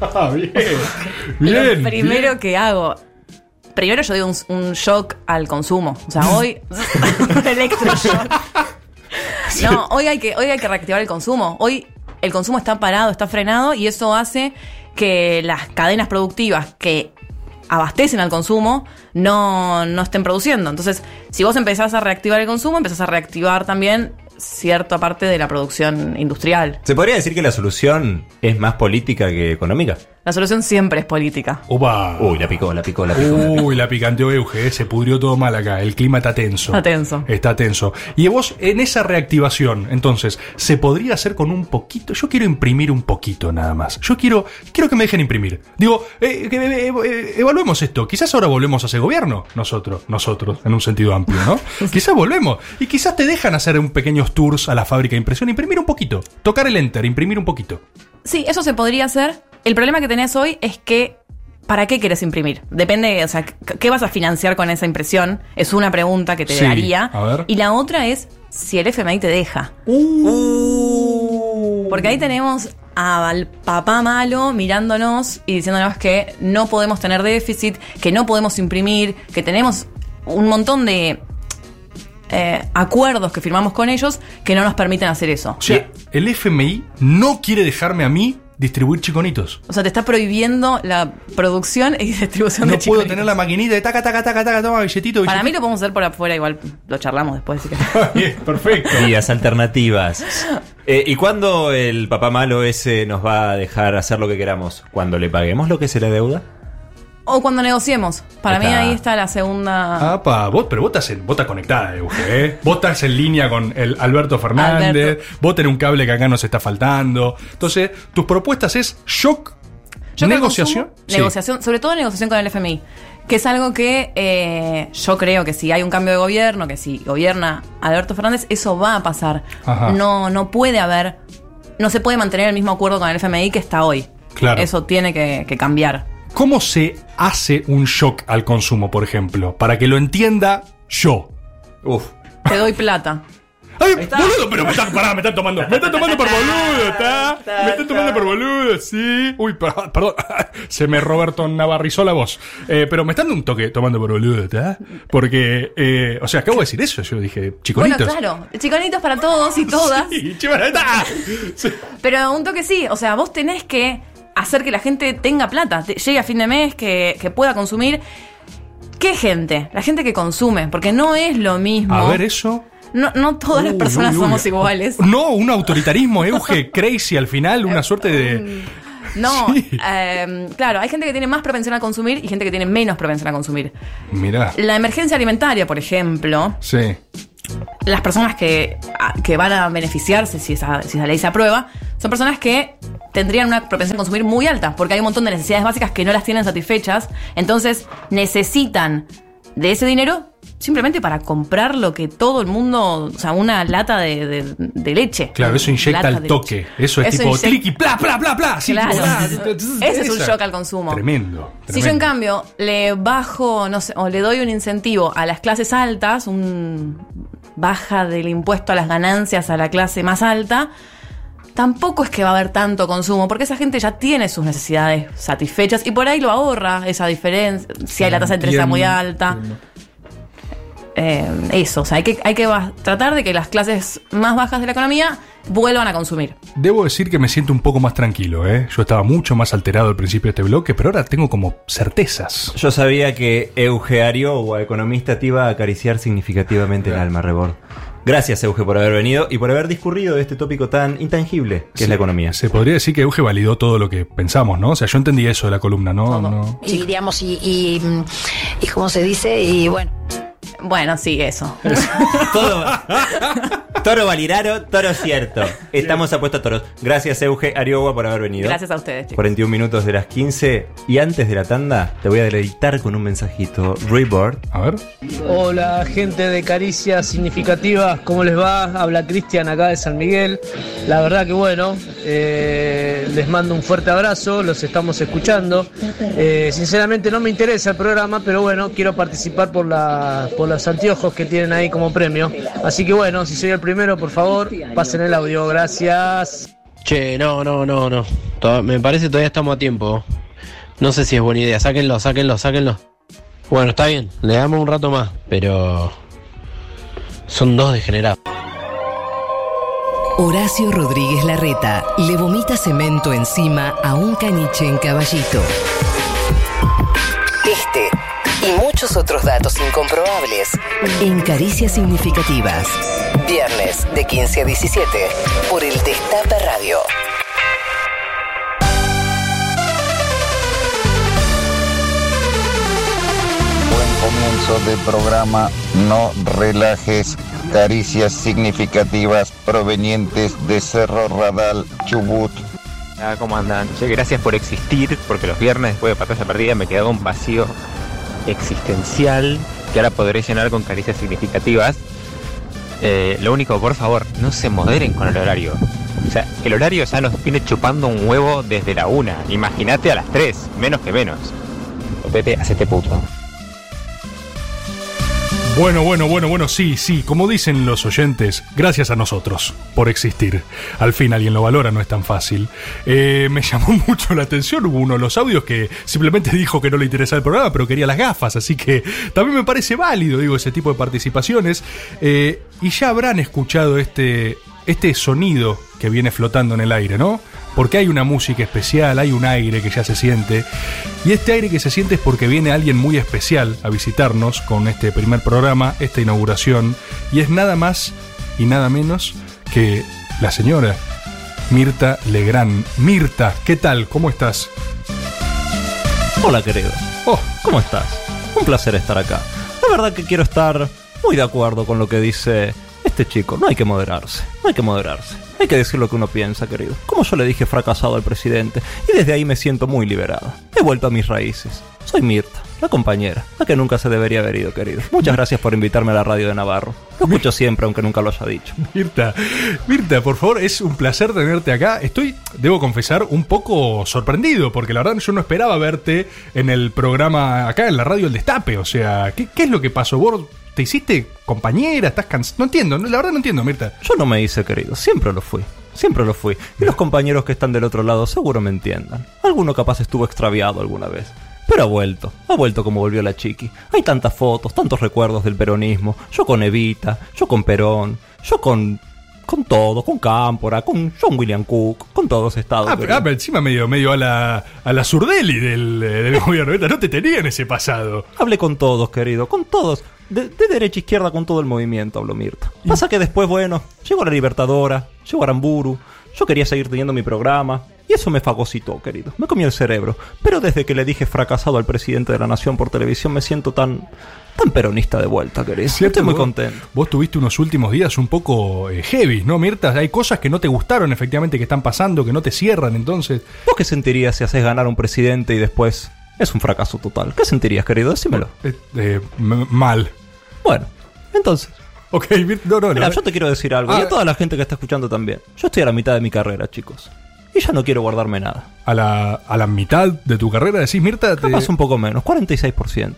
Ah, bien. Bien.
Lo primero
bien.
que hago. Primero yo doy un, un shock al consumo. O sea, hoy. un electroshock. No, hoy hay, que, hoy hay que reactivar el consumo. Hoy el consumo está parado, está frenado y eso hace que las cadenas productivas que abastecen al consumo no, no estén produciendo. Entonces, si vos empezás a reactivar el consumo, empezás a reactivar también cierta parte de la producción industrial.
¿Se podría decir que la solución es más política que económica?
La solución siempre es política.
Opa.
Uy, la picó, la picó, la picó. la picó.
Uy, la picanteó Euge, eh, se pudrió todo mal acá. El clima está tenso.
Está tenso.
Está tenso. Y vos, en esa reactivación, entonces, ¿se podría hacer con un poquito? Yo quiero imprimir un poquito nada más. Yo quiero, quiero que me dejen imprimir. Digo, eh, eh, eh, evaluemos esto. Quizás ahora volvemos a ese gobierno. Nosotros, nosotros, en un sentido amplio, ¿no? quizás volvemos. Y quizás te dejan hacer un pequeños tours a la fábrica de impresión, imprimir un poquito. Tocar el enter, imprimir un poquito.
Sí, eso se podría hacer. El problema que tenés hoy es que ¿Para qué quieres imprimir? Depende, o sea, ¿qué vas a financiar con esa impresión? Es una pregunta que te
Sí,
haría.
a ver.
Y la otra es si el FMI te deja. Porque ahí tenemos al papá malo mirándonos y diciéndonos que no podemos tener déficit, que no podemos imprimir, que tenemos un montón de eh, acuerdos que firmamos con ellos que no nos permiten hacer eso.
O sea, el FMI no quiere dejarme a mí distribuir chiconitos.
O sea, te está prohibiendo la producción y distribución
No
de
puedo
chicos.
tener la maquinita de taca, taca, taca, taca, toma billetito,
Para mí lo podemos hacer por afuera, igual lo charlamos después. Querés.
Bien, perfecto.
Vías alternativas. Eh, ¿Y cuándo el papá malo ese nos va a dejar hacer lo que queramos? ¿Cuando le paguemos lo que se le deuda?
O cuando negociemos. Para mí ahí está la segunda.
Apa, vos, pero vos estás, en- vos estás conectada, Euge, ¿eh? Vos estás en línea con el Alberto Fernández,
Alberto.
vos tenés un cable que acá nos está faltando. Entonces, tus propuestas es shock,
Yo
negociación.
consumo,
Sí.
Negociación, sobre todo negociación con el FMI. Que es algo que eh, yo creo que si hay un cambio de gobierno, que si gobierna Alberto Fernández, eso va a pasar.
Ajá.
No, no puede haber. No se puede mantener el mismo acuerdo con el FMI que está hoy.
Claro.
Eso tiene que, que cambiar.
¿Cómo se hace un shock al consumo, por ejemplo? Para que lo entienda yo.
Uf.
Te doy plata.
¡Ay, boludo! Pero me están, pará, me están tomando. Me están tomando por boludo, ¿está? Me están tomando por boludo, sí. Uy, per- perdón. Se me Roberto Navarrizó la voz. Eh, pero me están dando un toque tomando por boludo, ¿está? Porque, eh, o sea, acabo de decir eso. Yo dije, chiconitos.
Bueno, claro. Chiconitos para todos y todas.
Sí.
Pero un toque sí, o sea, vos tenés que hacer que la gente tenga plata, llegue a fin de mes, que, que pueda consumir. ¿Qué gente? La gente que consume, porque no es lo mismo.
A ver, eso.
No, no todas las personas
uy, uy.
somos iguales.
No, un autoritarismo, Euge, crazy al final, una suerte de.
No,
Sí.
eh, claro, hay gente que tiene más propensión a consumir y gente que tiene menos propensión a consumir.
Mirá.
La emergencia alimentaria, por ejemplo,
Sí.
Las personas que, que van a beneficiarse si esa, si esa ley se aprueba, son personas que tendrían una propensión a consumir muy alta, porque hay un montón de necesidades básicas que no las tienen satisfechas, entonces necesitan de ese dinero simplemente para comprar lo que todo el mundo, o sea, una lata de, de- de leche.
Claro, eso inyecta al
de
toque. Eso es tipo
inyecta-
clic y pla, pla, pla, pla.
Claro.
tipo,
Ese es un shock al consumo.
Tremendo.
Si yo en cambio le bajo, no sé, o le doy un incentivo a las clases altas, un baja del impuesto a las ganancias a la clase más alta, tampoco es que va a haber tanto consumo, porque esa gente ya tiene sus necesidades satisfechas y por ahí lo ahorra esa diferencia, si hay la tasa de interés muy alta. Eh, eso, o sea, hay que, hay que tratar de que las clases más bajas de la economía vuelvan a consumir.
Debo decir que me siento un poco más tranquilo, ¿eh? Yo estaba mucho más alterado al principio de este bloque, pero ahora tengo como certezas.
Yo sabía que Euge Ariowa, economista, te iba a acariciar significativamente el alma, Rebord. Gracias, Euge, por haber venido y por haber discurrido de este tópico tan intangible que es la economía.
Se podría decir que Euge validó todo lo que pensamos, ¿no? O sea, yo entendí eso de la columna, ¿no? no.
y digamos y, y, mm, y como se dice y bueno
Bueno, sí, eso.
Todo. Toro Valiraro, toro cierto. Estamos apuestos a toros. Gracias, Euge Ariowa, por haber venido.
Gracias a ustedes, chicos.
41 minutos de las 15 y antes de la tanda te voy a deleitar con un mensajito. Reboard.
A ver.
Hola gente de Caricias Significativas, ¿cómo les va? Habla Cristian acá de San Miguel. La verdad que bueno, eh, les mando un fuerte abrazo, los estamos escuchando. Eh, sinceramente no me interesa el programa, pero bueno, quiero participar por, la, por los anteojos que tienen ahí como premio. Así que bueno, si soy el primero, por favor, pasen el audio, gracias.
Che, no, no, no, no. Me parece que todavía estamos a tiempo. No sé si es buena idea. Sáquenlo, sáquenlo, sáquenlo. Bueno, está bien. Le damos un rato más, pero... Son dos degenerados.
Horacio Rodríguez Larreta le vomita cemento encima a un caniche en caballito. Y muchos otros datos incomprobables en Caricias Significativas. Viernes de 15 a 17 por el Destape Radio.
Buen comienzo de programa. No relajes. Caricias significativas provenientes de Cerro Radal, Chubut.
Ah, ¿Cómo andan? Che, gracias por existir, porque los viernes después de Pantalla Perdida me quedaba un vacío existencial que ahora podré llenar con caricias significativas. Eh, lo único, por favor, no se moderen con el horario. O sea, el horario ya nos viene chupando un huevo desde la una. Imagínate a las tres, menos que menos. Pepe, hacete puto.
Bueno, bueno, bueno, bueno, sí, sí, como dicen los oyentes, gracias a nosotros por existir. Al fin alguien lo valora, no es tan fácil. Eh, me llamó mucho la atención, hubo uno de los audios que simplemente dijo que no le interesaba el programa, pero quería las gafas, así que también me parece válido, digo, ese tipo de participaciones. Eh, y ya habrán escuchado este, este sonido que viene flotando en el aire, ¿no? Porque hay una música especial, hay un aire que ya se siente. Y este aire que se siente es porque viene alguien muy especial a visitarnos con este primer programa, esta inauguración. Y es nada más y nada menos que la señora Mirta Legrand. Mirta, ¿qué tal? ¿Cómo estás?
Hola querido. Oh, ¿cómo estás? Un placer estar acá. La verdad que quiero estar muy de acuerdo con lo que dice este chico. No hay que moderarse, no hay que moderarse. Hay que decir lo que uno piensa, querido. Como yo le dije fracasado al presidente, y desde ahí me siento muy liberado. He vuelto a mis raíces. Soy Mirta, la compañera, la que nunca se debería haber ido, querido. Muchas gracias por invitarme a la radio de Navarro. Lo escucho siempre, aunque nunca lo haya dicho.
Mirta, Mirta, por favor, es un placer tenerte acá. Estoy, debo confesar, un poco sorprendido, porque la verdad yo no esperaba verte en el programa acá en la radio El Destape. O sea, ¿qué, es lo que pasó? ¿Vos te hiciste compañera? ¿Estás cansado? No entiendo, la verdad no entiendo, Mirta.
Yo no me hice, querido. Siempre lo fui. Siempre lo fui. Y los compañeros que están del otro lado seguro me entiendan. Alguno capaz estuvo extraviado alguna vez. Pero ha vuelto, ha vuelto como volvió la chiqui. Hay tantas fotos, tantos recuerdos del peronismo. Yo con Evita, yo con Perón, yo con. Con todo, con Cámpora, con John William Cook, con todos estados.
Ah, pero, ah, pero encima medio, medio a la, a la Zurdeli del, eh, del gobierno. No te tenía en ese pasado.
Hablé con todos, querido, con todos. De, de derecha a izquierda con todo el movimiento, habló Mirta. Pasa que después, bueno, llegó la Libertadora, llegó Aramburu, yo quería seguir teniendo mi programa, y eso me fagocitó, querido. Me comió el cerebro. Pero desde que le dije fracasado al presidente de la nación por televisión, me siento tan. tan peronista de vuelta, querido.
Cierto,
Estoy muy
vos-
contento.
Vos tuviste unos últimos días un poco eh, heavy, ¿no, Mirta? Hay cosas que no te gustaron efectivamente que están pasando, que no te cierran, entonces.
¿Vos qué sentirías si haces ganar a un presidente y después es un fracaso total? ¿Qué sentirías, querido? Decímelo.
Eh, eh, mal.
Bueno, entonces.
Ok, no, no,
Mira,
no.
yo te quiero decir algo, y
Ah.
a toda la gente que está escuchando también. Yo estoy a la mitad de mi carrera, chicos. Y ya no quiero guardarme nada.
A la, a la mitad de tu carrera decís, Mirta, te...
Capaz un poco menos, 46%.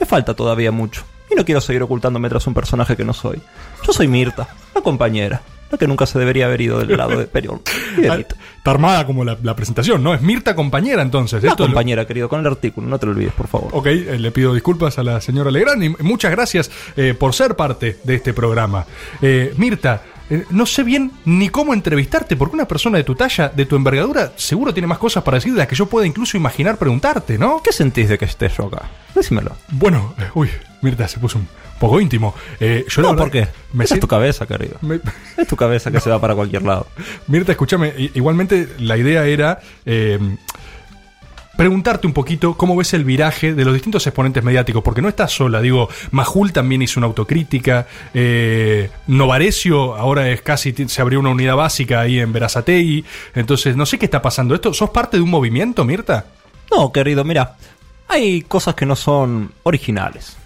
Me falta todavía mucho. Y no quiero seguir ocultándome tras un personaje que no soy. Yo soy Mirta, la compañera, la que nunca se debería haber ido del lado de Mirta.
Está armada como la, la presentación, ¿no? Es Mirta compañera, entonces.
La
Esto es lo-
compañera, querido, con el artículo, no te lo olvides, por favor.
Ok, eh, le pido disculpas a la señora Legrand y muchas gracias eh, por ser parte de este programa. Eh, Mirta, no sé bien ni cómo entrevistarte, porque una persona de tu talla, de tu envergadura, seguro tiene más cosas para decir de las que yo pueda incluso imaginar preguntarte, ¿no?
¿Qué sentís de que esté yo acá? Decímelo.
Bueno, eh, uy, Mirta se puso un poco íntimo. Eh, yo
No, ¿por qué?
me
es tu cabeza, querido.
me-
Es tu cabeza que se va para cualquier lado.
Mirta, escúchame, igualmente la idea era eh, preguntarte un poquito cómo ves el viraje de los distintos exponentes mediáticos, porque no estás sola, digo, Majul también hizo una autocrítica, eh, Novarecio ahora es casi, se abrió una unidad básica ahí en Verazategui, entonces no sé qué está pasando, ¿esto sos parte de un movimiento, Mirta?
No, querido, mira, hay cosas que no son originales.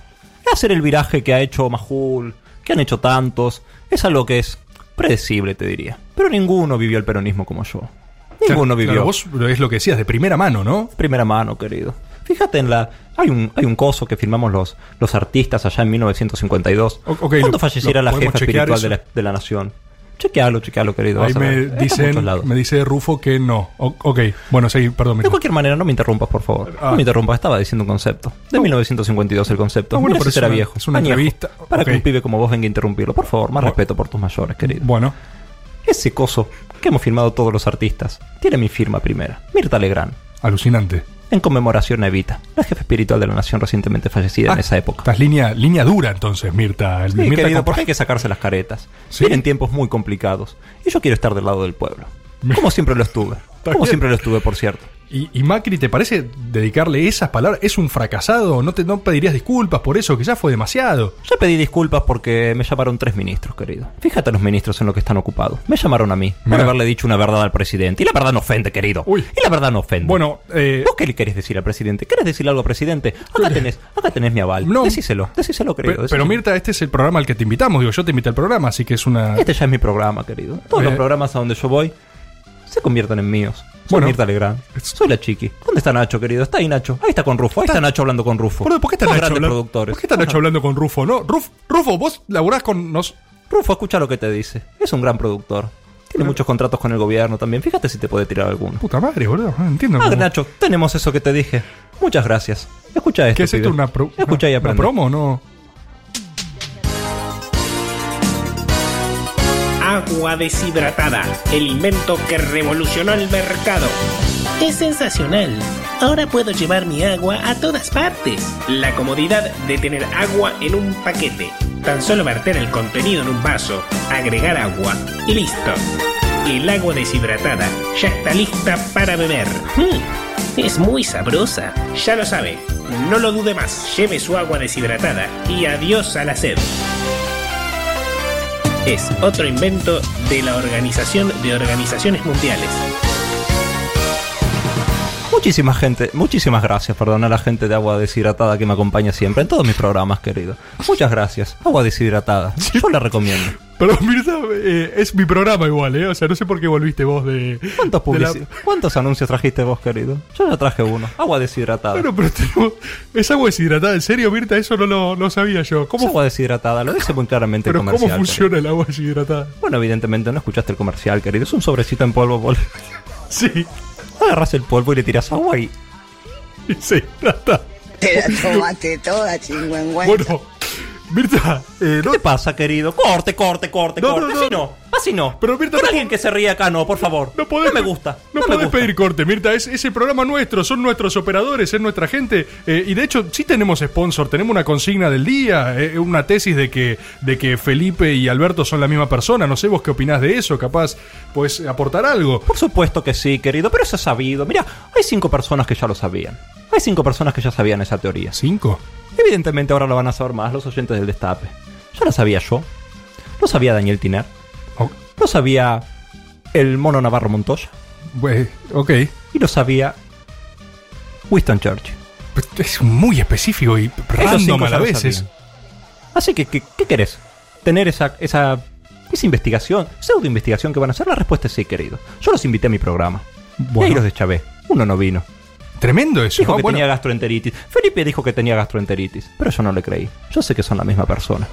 Hacer el viraje que ha hecho Majul, que han hecho tantos, es algo que es predecible, te diría. Pero ninguno vivió el peronismo como yo. Ninguno vivió.
claro, vos es lo que decías, de primera mano, ¿no?
Primera mano, querido. Fíjate en la. Hay un, hay un coso que firmamos los, los artistas allá en 1952.
O- ok,
cuando
lo-
falleciera
lo
la jefa espiritual de la, de la nación. Chequealo, chequealo, querido.
Ahí me dicen, me dice Rufo que no. O- ok, bueno, sí, perdón.
De cualquier manera, no me interrumpas, por favor.
Ah.
No me interrumpas, estaba diciendo un concepto. De 1952 el concepto.
Ah, bueno,
Mira
pero
si
es
será
una-
viejo.
es una
añejo.
entrevista.
Para que un pibe como vos venga a interrumpirlo. Por favor, más respeto por tus mayores, querido.
Bueno,
Ese coso que hemos firmado todos los artistas tiene mi firma primera, Mirta Legrand.
Alucinante.
En conmemoración a Evita, la jefe espiritual de la nación recientemente fallecida en esa época.
Estás línea, línea dura entonces, Mirta. El-
Sí,
Mirta
querido, porque hay que sacarse las caretas. Vienen tiempos muy complicados. Y yo quiero estar del lado del pueblo. Como siempre lo estuve. Como siempre lo estuve, por cierto.
¿Y, y Macri, ¿te parece dedicarle esas palabras? ¿Es un fracasado? ¿No, te, ¿No pedirías disculpas por eso? Que ya fue demasiado.
Yo pedí disculpas porque me llamaron tres ministros, querido. Fíjate los ministros en lo que están ocupados. Me llamaron a mí por
Mira.
haberle dicho una verdad al presidente. Y la verdad no ofende, querido. Y la verdad no ofende.
Bueno, eh,
¿Vos qué le querés decir al presidente? ¿Querés decirle algo al presidente? Acá tenés, acá tenés mi aval. Decíselo, decíselo, querido. Decíselo.
pero Mirta, este es el programa al que te invitamos. Digo, yo te invité al programa, así que es una...
Este ya es mi programa, querido. Todos
Eh.
los programas a donde yo voy se convierten en míos. Soy
Bueno.
Mirta Legrand. Soy la chiqui. ¿Dónde está Nacho, querido? Está ahí Nacho. Ahí está con Rufo. Ahí está, Nacho hablando con Rufo.
¿Por, qué está Nacho
grandes
hablando,
productores.
¿Por qué está Nacho hablando con Rufo? No, Ruf- Rufo, vos laburás con nos...
Rufo, escucha lo que te dice. Es un gran productor. Tiene muchos contratos con el gobierno también. Fíjate si te puede tirar alguno.
Puta madre, boludo. No entiendo.
Ah,
cómo-
Nacho, tenemos eso que te dije. Muchas gracias. Escucha esto.
¿Qué es esto?
pibe.
¿Una, pro-
Escucha y
una promo no?
Agua deshidratada, el invento que revolucionó el mercado. Es sensacional. Ahora puedo llevar mi agua a todas partes. La comodidad de tener agua en un paquete. Tan solo verter el contenido en un vaso, agregar agua y listo. El agua deshidratada ya está lista para beber. Mm, es muy sabrosa. Ya lo sabe. No lo dude más. Lleve su agua deshidratada y adiós a la sed es otro invento de la Organización de Organizaciones Mundiales.
Muchísima gente, muchísimas gracias, perdón, a la gente de Agua Deshidratada que me acompaña siempre en todos mis programas, querido. Muchas gracias. Agua Deshidratada. Yo la recomiendo.
Pero Mirta, eh, es mi programa igual, ¿eh? O sea, no sé por qué volviste vos de...
¿Cuántos,
de la-
¿Cuántos anuncios trajiste vos, querido? Yo ya traje uno. Agua Deshidratada.
Bueno, pero tenemos... ¿Es agua deshidratada? ¿En serio, Mirta? Eso no lo no sabía yo.
Es
¿Cómo,
agua deshidratada, lo dice muy claramente el
pero ¿cómo
comercial.
funciona el agua deshidratada?
Bueno, evidentemente no escuchaste el comercial, querido. Es un sobrecito en polvo, bol.
Sí.
Agarras el polvo y le tiras agua y.
Sí, ya está.
Te la tomaste toda, chingüengüenza.
Bueno, Mirta, eh,
¿Qué te pasa, querido? Corte, corte, corte,
No,
corte.
no,
Así
no.
no, así no.
Pero Mirta, no
alguien que se ríe acá, no, por favor. No, me gusta.
No,
me
podés
gusta.
pedir corte, Mirta. Es, es el programa nuestro, son nuestros operadores, es nuestra gente. eh, y de hecho, sí tenemos sponsor, tenemos una consigna del día, eh, una tesis de que, de que Felipe y Alberto son la misma persona. No sé vos qué opinás de eso, capaz puedes aportar algo.
Por supuesto que sí, querido, pero eso es sabido. Mira, hay cinco personas que ya lo sabían. Hay cinco personas que ya sabían esa teoría.
¿Cinco?
Evidentemente ahora lo van a saber más los oyentes del Destape. Ya lo sabía yo. Lo sabía Daniel Tiner. Lo sabía el mono Navarro Montoya.
Ok.
Y lo sabía Winston Churchill.
Es muy específico y random a
sabían. Así que, ¿qué, qué querés? ¿Tener esa, esa, esa investigación, pseudo investigación que van a hacer? La respuesta es sí, querido. Yo los invité a mi programa. Y ahí
Bueno.
los deschavé. Uno no vino.
Tremendo eso.
Dijo
¿no?
que
Bueno,
tenía gastroenteritis. Felipe dijo que tenía gastroenteritis. Pero yo no le creí. Yo sé que son la misma persona.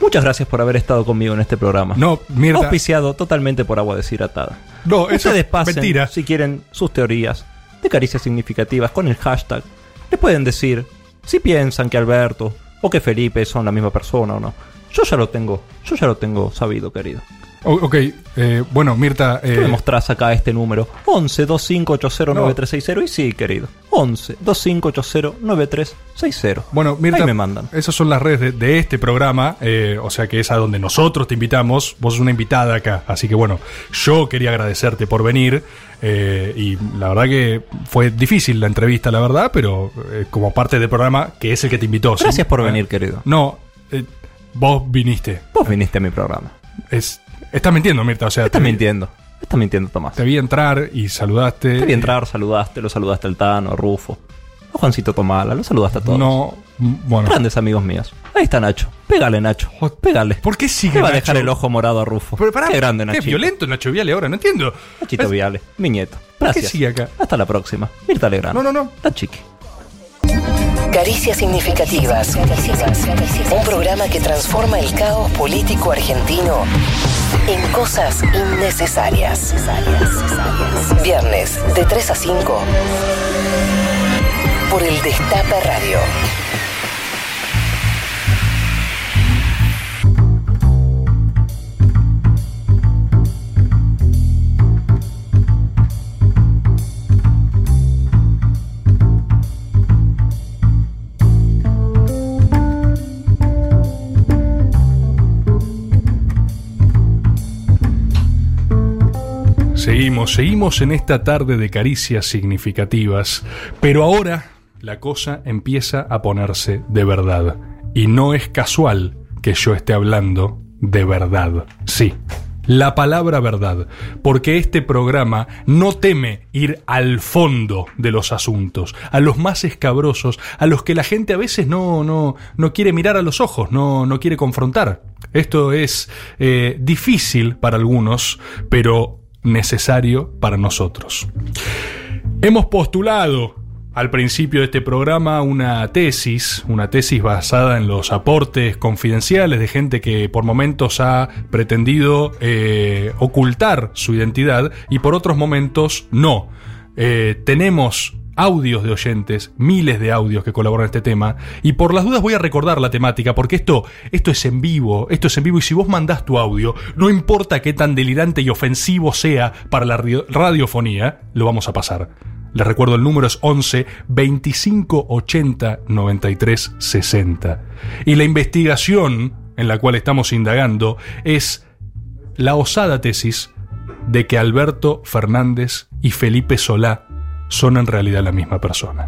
Muchas gracias por haber estado conmigo en este programa.
No, mierda.
Auspiciado totalmente por agua deshidratada.
No, eso es
pasen,
mentira.
si quieren, sus teorías de caricias significativas con el hashtag. Le pueden decir si piensan que Alberto o que Felipe son la misma persona o no. Yo ya lo tengo, yo ya lo tengo sabido, querido.
Ok, eh, bueno, Mirta.
¿Qué me
Eh,
mostrás acá este número? 11 2580 9360 y sí, querido. 11 2580 9360.
Bueno, Mirta,
Ahí me mandan.
esas son las redes de, de este programa, eh, o sea que es a donde nosotros te invitamos. Vos sos una invitada acá, así que bueno, yo quería agradecerte por venir eh, y la verdad que fue difícil la entrevista, la verdad, pero como parte del programa que es el que te invitó. ¿sí?
Gracias por
Eh,
venir, querido.
No, vos viniste.
Vos viniste a mi programa.
Es, estás mintiendo, Mirta, o sea,
Estás
te, vi-
mintiendo. Estás mintiendo, Tomás.
te vi entrar y saludaste.
Te vi entrar, saludaste, lo saludaste al Tano, a Rufo, a Juancito Tomala, lo saludaste a todos.
No, bueno.
Grandes amigos míos. Ahí está Nacho. Pégale, Nacho. Pégale.
¿Por qué sigue
Le va a
Nacho?
dejar el ojo morado a Rufo.
Pero pará,
Qué grande,
qué
Nachito.
violento Nacho Viale ahora, no entiendo.
Nachito
Es-
Viale, mi nieto.
¿Por qué
Gracias.
sigue acá?
Hasta la próxima. Mirta Legrand.
No, no, no.
La chiqui.
Caricias significativas. Un programa que transforma el caos político argentino en cosas innecesarias. Viernes de 3 a 5 por el Destape Radio.
Seguimos, seguimos en esta tarde de caricias significativas, pero ahora la cosa empieza a ponerse de verdad. Y no es casual que yo esté hablando de verdad. Sí, la palabra verdad, porque este programa no teme ir al fondo de los asuntos, a los más escabrosos, a los que la gente a veces no, no, no quiere mirar a los ojos, no, no quiere confrontar. Esto es eh, difícil para algunos, pero necesario para nosotros. Hemos postulado al principio de este programa una tesis, una tesis basada en los aportes confidenciales de gente que por momentos ha pretendido eh, ocultar su identidad y por otros momentos no. Eh, tenemos audios de oyentes, miles de audios que colaboran este tema, y por las dudas voy a recordar la temática, porque esto, esto es en vivo, esto es en vivo, y si vos mandás tu audio, no importa qué tan delirante y ofensivo sea para la radio- radiofonía, lo vamos a pasar. Les recuerdo el número es 11 25 80 93 60. Y la investigación en la cual estamos indagando es la osada tesis de que Alberto Fernández y Felipe Solá son en realidad la misma persona.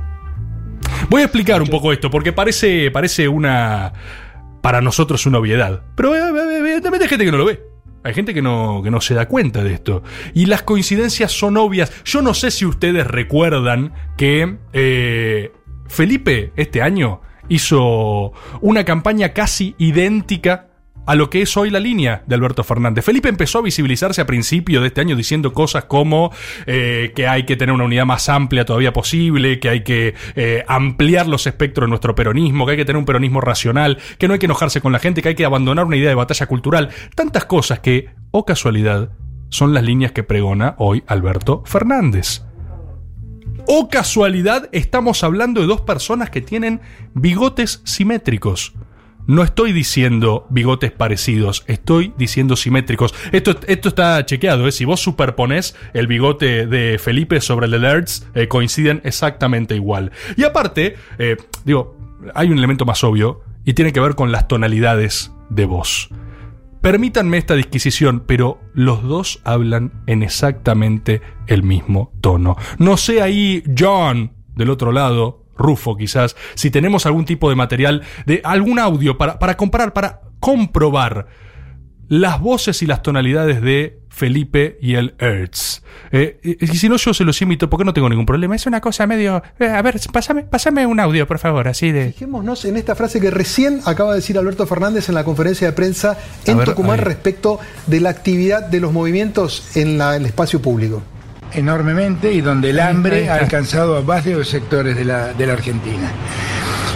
Voy a explicar un poco esto porque parece, parece una para nosotros una obviedad, pero eh, eh, evidentemente hay gente que no lo ve. Hay gente que no, que no se da cuenta de esto. Y las coincidencias son obvias. Yo no sé si ustedes recuerdan que eh, Felipe este año hizo una campaña casi idéntica a lo que es hoy la línea de Alberto Fernández. Felipe empezó a visibilizarse a principio de este año diciendo cosas como eh, que hay que tener una unidad más amplia todavía posible, que hay que eh, ampliar los espectros de nuestro peronismo, que hay que tener un peronismo racional, que no hay que enojarse con la gente, que hay que abandonar una idea de batalla cultural. Tantas cosas que, o casualidad, son las líneas que pregona hoy Alberto Fernández. O casualidad, estamos hablando de dos personas que tienen bigotes simétricos. No estoy diciendo bigotes parecidos, estoy diciendo simétricos. Esto, esto está chequeado, ¿eh? Si vos superponés el bigote de Felipe sobre el de Lertz, eh, coinciden exactamente igual. Y aparte, eh, digo, hay un elemento más obvio y tiene que ver con las tonalidades de voz. Permítanme esta disquisición, pero los dos hablan en exactamente el mismo tono. No sé ahí, John, del otro lado, Rufo quizás, si tenemos algún tipo de material, de algún audio para, para comparar, para comprobar las voces y las tonalidades de Felipe y el Hertz. Eh, y, y si no, yo se los imito porque no tengo ningún problema. Es una cosa medio... eh, a ver, pásame, pásame un audio, por favor, así de...
Fijémonos en esta frase que recién acaba de decir Alberto Fernández en la conferencia de prensa en
ver,
Tucumán respecto de la actividad de los movimientos en la- el espacio público.
Enormemente y donde el hambre ha alcanzado a varios sectores de la, de la Argentina.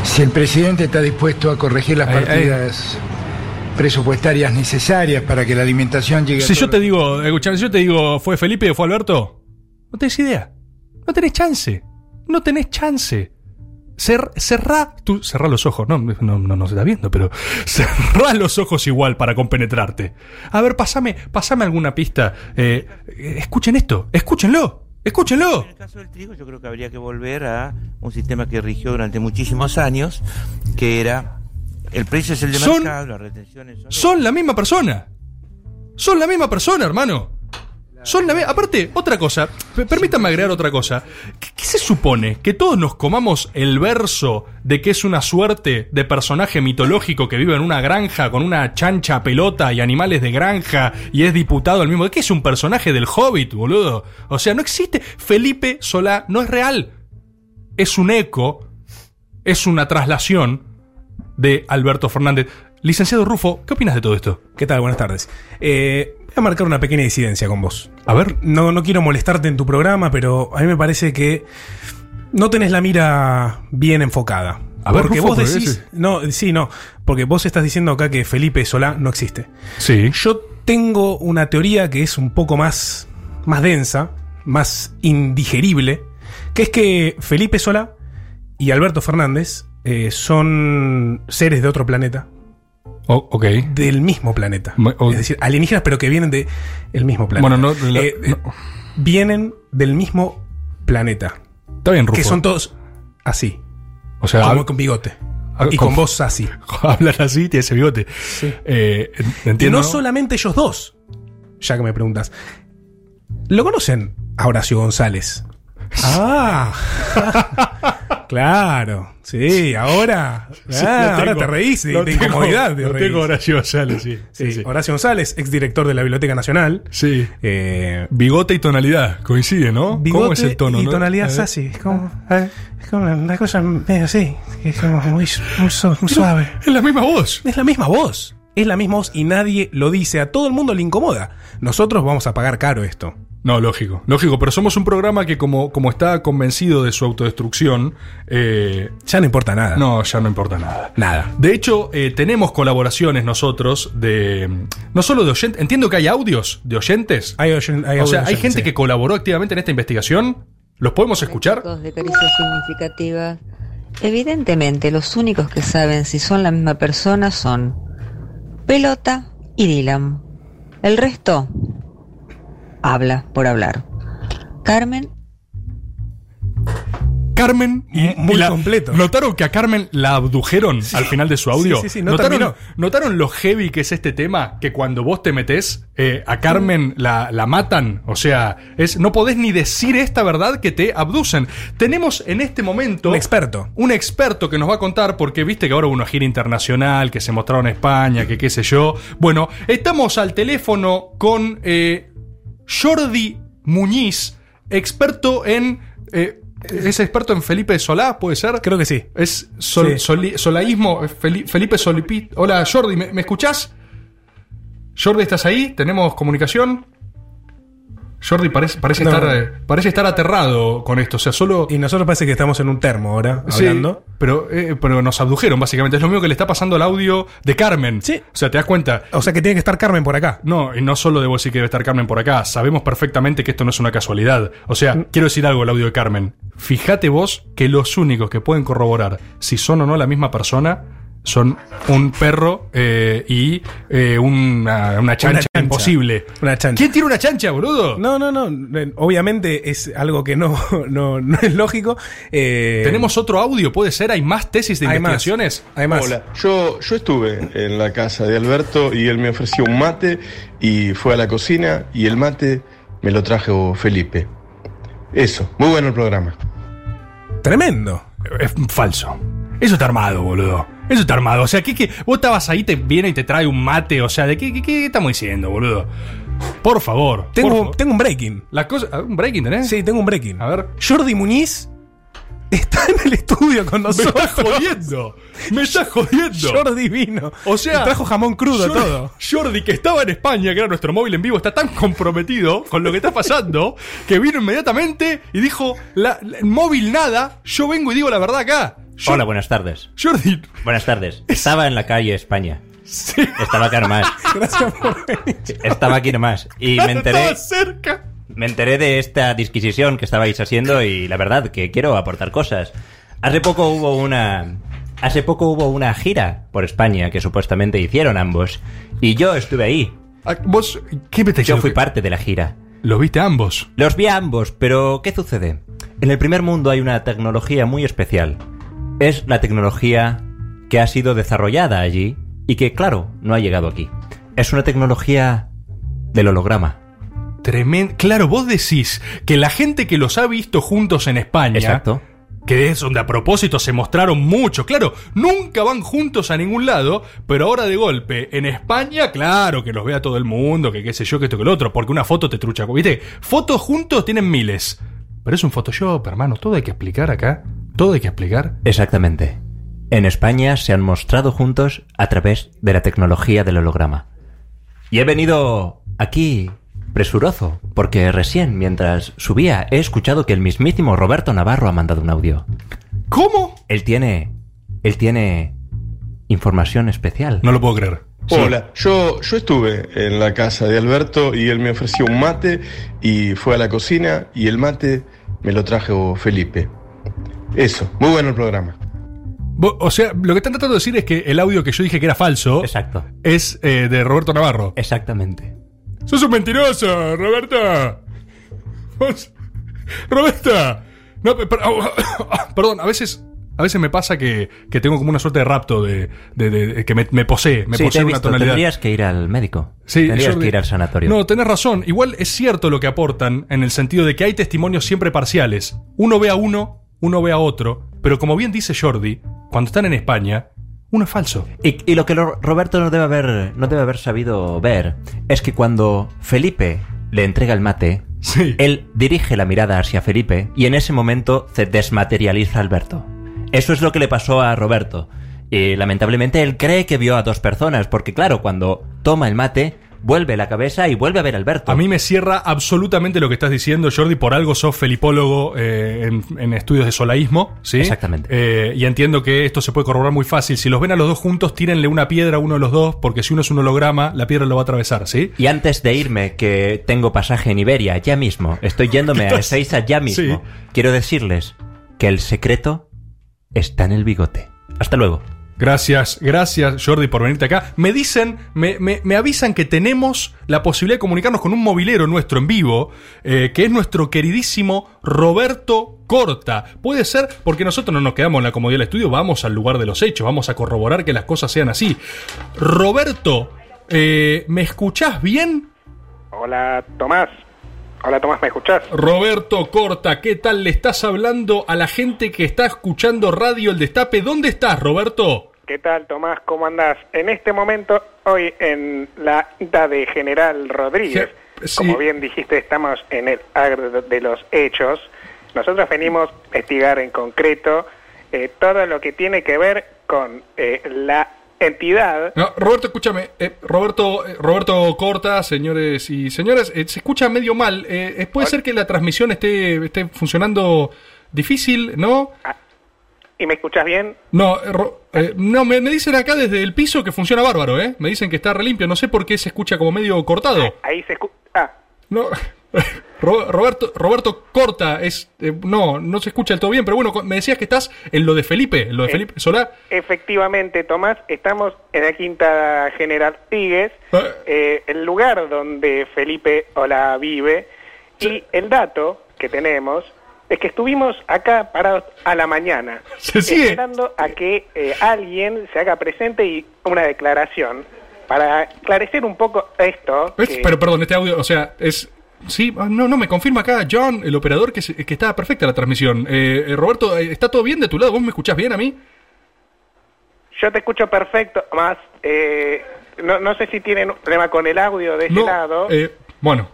Si el presidente está dispuesto a corregir las
Ahí, ahí.
partidas presupuestarias necesarias para que la alimentación llegue
Si
a
yo te digo, escuchame, si yo te digo, ¿fue Felipe o fue Alberto? No tenés idea. No tenés chance. No tenés chance. Cer- cerrá, tú cerrá los ojos, no, no, no nos está viendo, pero cerrá los ojos igual para compenetrarte. A ver, pasame, pasame alguna pista. Eh, escuchen esto, escúchenlo, escúchenlo.
En el caso del trigo yo creo que habría que volver a un sistema que rigió durante muchísimos años, que era el precio es el de
Son-
mercado, las retenciones son...
Son la misma persona. Son la misma persona, hermano. Son la Aparte, otra cosa, permítanme agregar otra cosa. ¿Qué, qué se supone? ¿Que todos nos comamos el verso de que es una suerte de personaje mitológico que vive en una granja con una chancha pelota y animales de granja y es diputado al mismo? ¿Qué es un personaje del Hobbit, boludo? O sea, no existe. Felipe Solá no es real. Es un eco, es una traslación de Alberto Fernández. Licenciado Rufo, ¿qué opinas de todo esto?
¿Qué tal? Buenas tardes. Eh, voy a marcar una pequeña disidencia con vos.
A ver.
No, no quiero molestarte en tu programa, pero a mí me parece que no tenés la mira bien enfocada.
A ver,
porque
Rufo,
vos decís. No, sí, no. Porque vos estás diciendo acá que Felipe Solá no existe.
Sí.
Yo tengo una teoría que es un poco más, más densa, más indigerible, que es que Felipe Solá y Alberto Fernández eh, son seres de otro planeta.
Ok.
Del mismo planeta.
Ma- o-
Es decir, alienígenas, pero que vienen del el mismo planeta.
Bueno, no, la-
Eh, eh, Vienen del mismo planeta.
Está bien, Rufo.
Que son todos así.
O sea,
como con bigote. Y
con-
con voz así.
Hablan así, tiene ese bigote. Eh, en-
Y
entiendo.
no solamente ellos dos, ya que me preguntas. ¿Lo conocen a Horacio González? Ah, claro, sí, ahora,
Sí,
ah, ahora te reís
tengo,
incomodidad. te reís.
tengo Horacio González, sí.
Sí,
Sí, sí.
Horacio González, exdirector de la Biblioteca Nacional.
Sí.
Eh,
Bigote y tonalidad, coincide, ¿no?
bigote
¿Cómo es el tono?
y
no?
tonalidad así, es como, es como una cosa medio así, es como muy, muy su- muy suave.
Es la misma voz.
Es la misma voz. Es la misma voz y nadie lo dice. A todo el mundo le incomoda. Nosotros vamos a pagar caro esto.
No, lógico, lógico, pero somos un programa que como, como está convencido de su autodestrucción, eh,
Ya no importa nada.
no, ya no importa nada.
Nada.
De hecho, eh, tenemos colaboraciones nosotros de... No solo de oyentes, entiendo que hay audios de oyentes.
Hay, oyen- hay
o sea, hay gente que colaboró activamente en esta investigación. ¿Los podemos escuchar?
De caricias significativas. Evidentemente, los únicos que saben si son la misma persona son Pelota y Dylan. El resto habla por hablar. Carmen
Carmen y
Muy
la-
completo.
¿Notaron que a Carmen la abdujeron al final de su audio?
Sí, sí, sí, no
¿Notaron. ¿Notaron lo heavy que es este tema? Que cuando vos te metés, eh, a Carmen la, la matan. O sea, es, no podés ni decir esta verdad que te abducen. Tenemos en este momento.
Un experto.
Un experto que nos va a contar, porque viste que ahora hubo una gira internacional, que se mostraron en España, que qué sé yo. Bueno, estamos al teléfono con eh, Jordi Muñiz, experto en. eh, ¿Es experto en Felipe Solá? ¿Puede ser?
Creo que sí.
Es sol-
Sí.
soli- solaísmo. Feli- Felipe Solipi. Hola, Jordi, ¿me, me escuchás? Jordi, ¿estás ahí? ¿Tenemos comunicación? Jordi parece, parece,
No.
estar, eh, parece estar aterrado con esto. O sea, solo.
Y nosotros parece que estamos en un termo ahora,
Sí,
hablando.
pero, eh, pero nos abdujeron, básicamente. Es lo mismo que le está pasando al audio de Carmen.
Sí.
O sea, ¿te das cuenta?
O sea que tiene que estar Carmen por acá.
No, y no solo debo decir que debe estar Carmen por acá. Sabemos perfectamente que esto no es una casualidad. O sea,
Mm.
quiero decir algo el audio de Carmen. Fíjate vos que los únicos que pueden corroborar si son o no la misma persona son un perro eh, y eh, una, una chancha
chancha.
imposible.
Una chancha.
¿Quién tiene una chancha, boludo?
No, no, no. eh, Obviamente es algo que no, no, no es lógico. Eh,
¿Tenemos otro audio? ¿Puede ser? ¿Hay más tesis de
Hay más.
investigaciones?
Hay más.
Hola, yo, yo estuve en la casa de Alberto y él me ofreció un mate y fue a la cocina y el mate me lo trajo Felipe. Eso, muy bueno el programa.
Tremendo.
Es falso. Eso está armado, boludo. Eso está armado. O sea, ¿qué, qué? vos estabas ahí, te viene y te trae un mate. O sea, ¿de qué, qué, qué estamos diciendo, boludo? Por favor. por
Tengo,
favor.
tengo un breaking.
La cosa, ah, ¿Un breaking tenés?
Sí, tengo un breaking.
A ver.
Jordi Muñiz está en el estudio con
Me
nosotros.
estás jodiendo. Me estás jodiendo.
Jordi vino.
O sea,
trajo jamón crudo
Jordi,
todo.
Jordi, que estaba en España, que era nuestro móvil en vivo, está tan comprometido con lo que está pasando que vino inmediatamente y dijo: la, la- móvil nada, yo vengo y digo la verdad acá. Yo-
Hola, buenas tardes.
Jordi,
Buenas tardes. Estaba en la calle España. Estaba acá nomás.
Gracias por venir.
Estaba aquí nomás. Y me enteré,
estaba cerca.
Me enteré de esta disquisición que estabais haciendo y la verdad que quiero aportar cosas. Hace poco hubo una... Hace poco hubo una gira por España que supuestamente hicieron ambos. Y yo estuve ahí.
Ah, ¿Vos qué me
Yo fui parte de la gira.
¿Los viste a ambos?
Los vi a ambos, pero ¿qué sucede? En el primer mundo hay una tecnología muy especial. Es la tecnología que ha sido desarrollada allí y que, claro, no ha llegado aquí. Es una tecnología del holograma.
Tremendo. Claro, vos decís que la gente que los ha visto juntos en España.
Exacto.
Que es donde a propósito se mostraron mucho. Claro, nunca van juntos a ningún lado, pero ahora de golpe, en España, claro, que los vea todo el mundo, que qué sé yo, que esto que lo otro, porque una foto te trucha. ¿Viste? Fotos juntos tienen miles. Pero es un Photoshop, hermano. Todo hay que explicar acá. Todo hay que explicar.
Exactamente. En España se han mostrado juntos a través de la tecnología del holograma. Y he venido aquí presuroso, porque recién, mientras subía, he escuchado que el mismísimo Roberto Navarro ha mandado un audio.
¿Cómo?
Él tiene. Él tiene. información especial.
No lo puedo creer.
Hola, yo, yo estuve en la casa de Alberto y él me ofreció un mate y fue a la cocina y el mate me lo trajo Felipe. Eso, muy bueno el programa.
O sea, lo que están tratando de decir es que el audio que yo dije que era falso
Exacto.
es eh, de Roberto Navarro.
Exactamente.
¡Sos un mentiroso, Roberta! Vos- ¡Roberta! No, pe- per- perdón, a veces A veces me pasa que, que tengo como una suerte de rapto de, de- de- que me, me posee, me
Sí, te
posee una tonalidad.
tendrías que ir al médico.
Sí,
tendrías que ir al sanatorio.
No, tenés razón. Igual es cierto lo que aportan en el sentido de que hay testimonios siempre parciales. Uno ve a uno, uno ve a otro, pero como bien dice Jordi, cuando están en España, uno falso.
Y, y lo que lo- Roberto no debe, haber, no debe haber sabido ver es que cuando Felipe le entrega el mate, él dirige la mirada hacia Felipe y en ese momento se desmaterializa Alberto. Eso es lo que le pasó a Roberto. Y lamentablemente él cree que vio a dos personas, porque claro, cuando toma el mate, vuelve la cabeza y vuelve a ver a Alberto.
A mí me cierra absolutamente lo que estás diciendo, Jordi. Por algo sos felipólogo eh, en, en estudios de solaísmo, ¿sí?
Exactamente.
Eh, y entiendo que esto se puede corroborar muy fácil. Si los ven a los dos juntos, tírenle una piedra a uno de los dos, porque si uno es un holograma, la piedra lo va a atravesar, ¿sí?
Y antes de irme, que tengo pasaje en Iberia, ya mismo, estoy yéndome a. Ezeiza ya mismo,
Sí.
quiero decirles que el secreto está en el bigote. Hasta luego.
Gracias, gracias Jordi por venirte acá. Me dicen, me, me- me avisan que tenemos la posibilidad de comunicarnos con un movilero nuestro en vivo, eh, que es nuestro queridísimo Roberto Corta. Puede ser porque nosotros no nos quedamos en la comodidad del estudio, vamos al lugar de los hechos, vamos a corroborar que las cosas sean así. Roberto, eh, ¿me escuchás bien?
Hola, Tomás. Hola, Tomás, ¿me escuchás?
Roberto Corta, ¿qué tal? Le estás hablando a la gente que está escuchando Radio El Destape. ¿Dónde estás, Roberto?
¿Qué tal, Tomás? ¿Cómo andás? En este momento, hoy en la quinta de General Rodríguez,
Sí.
como bien dijiste, estamos en el agro de los hechos. Nosotros venimos a investigar en concreto eh, todo lo que tiene que ver con eh, la entidad
No, Roberto, escúchame. eh, Roberto, eh, Roberto Corta, señores y señoras, eh, se escucha medio mal. Eh, eh, puede ser que la transmisión esté, esté funcionando difícil, ¿no?
¿Y me escuchás bien?
No, eh, eh, no me, me dicen acá desde el piso que funciona bárbaro, ¿eh? Me dicen que está re limpio. No sé por qué se escucha como medio cortado.
Ahí se escucha... Ah,
No, Ro- Roberto, Roberto Corta, es eh, no, no se escucha del todo bien, pero bueno, me decías que estás en lo de Felipe, en lo de
Eh,
Felipe Solá.
Efectivamente, Tomás, estamos en la Quinta General Rodríguez, eh, el lugar donde Felipe Ola vive, y el dato que tenemos es que estuvimos acá parados a la mañana,
Se sigue.
esperando a que eh, alguien se haga presente y una declaración para esclarecer un poco esto.
¿Ves?
que-
Pero perdón, este audio, o sea, es... Sí, ah, no, no, me confirma acá John, el operador, que, se- que está perfecta la transmisión. Eh, eh, Roberto, eh, ¿está todo bien de tu lado? ¿Vos me escuchás bien a mí?
Yo te escucho perfecto, más eh, no, no sé si tienen un problema con el audio de ese
No,
lado.
eh, bueno,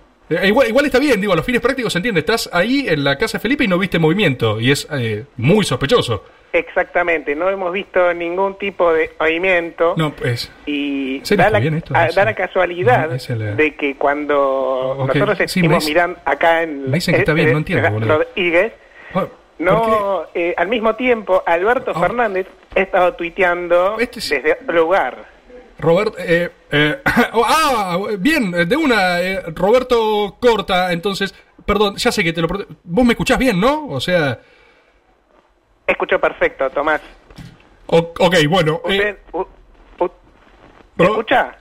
igual, igual está bien, digo, a los fines prácticos se entiende. Estás ahí en la casa de Felipe y no viste movimiento, y es eh, muy sospechoso.
Exactamente, no hemos visto ningún tipo de movimiento
No, pues...
y
¿Se
da la,
bien esto?
a- da
el-
la casualidad
no, el-
de que cuando nosotros estuvimos mirando acá en
me dicen que está bien, no entiendo, boludo.
Rodríguez, no, eh, al mismo tiempo Alberto
Ah.
Fernández ha estado tuiteando
Este
desde el lugar.
Robert, eh, eh, oh, ah, bien, de una, eh, Roberto Corta, entonces, perdón, ya sé que te lo... Vos me escuchás bien, ¿no? O sea...
Escucho perfecto, Tomás.
o- ok, bueno. eh,
Usted, u- u- ¿Me escucha?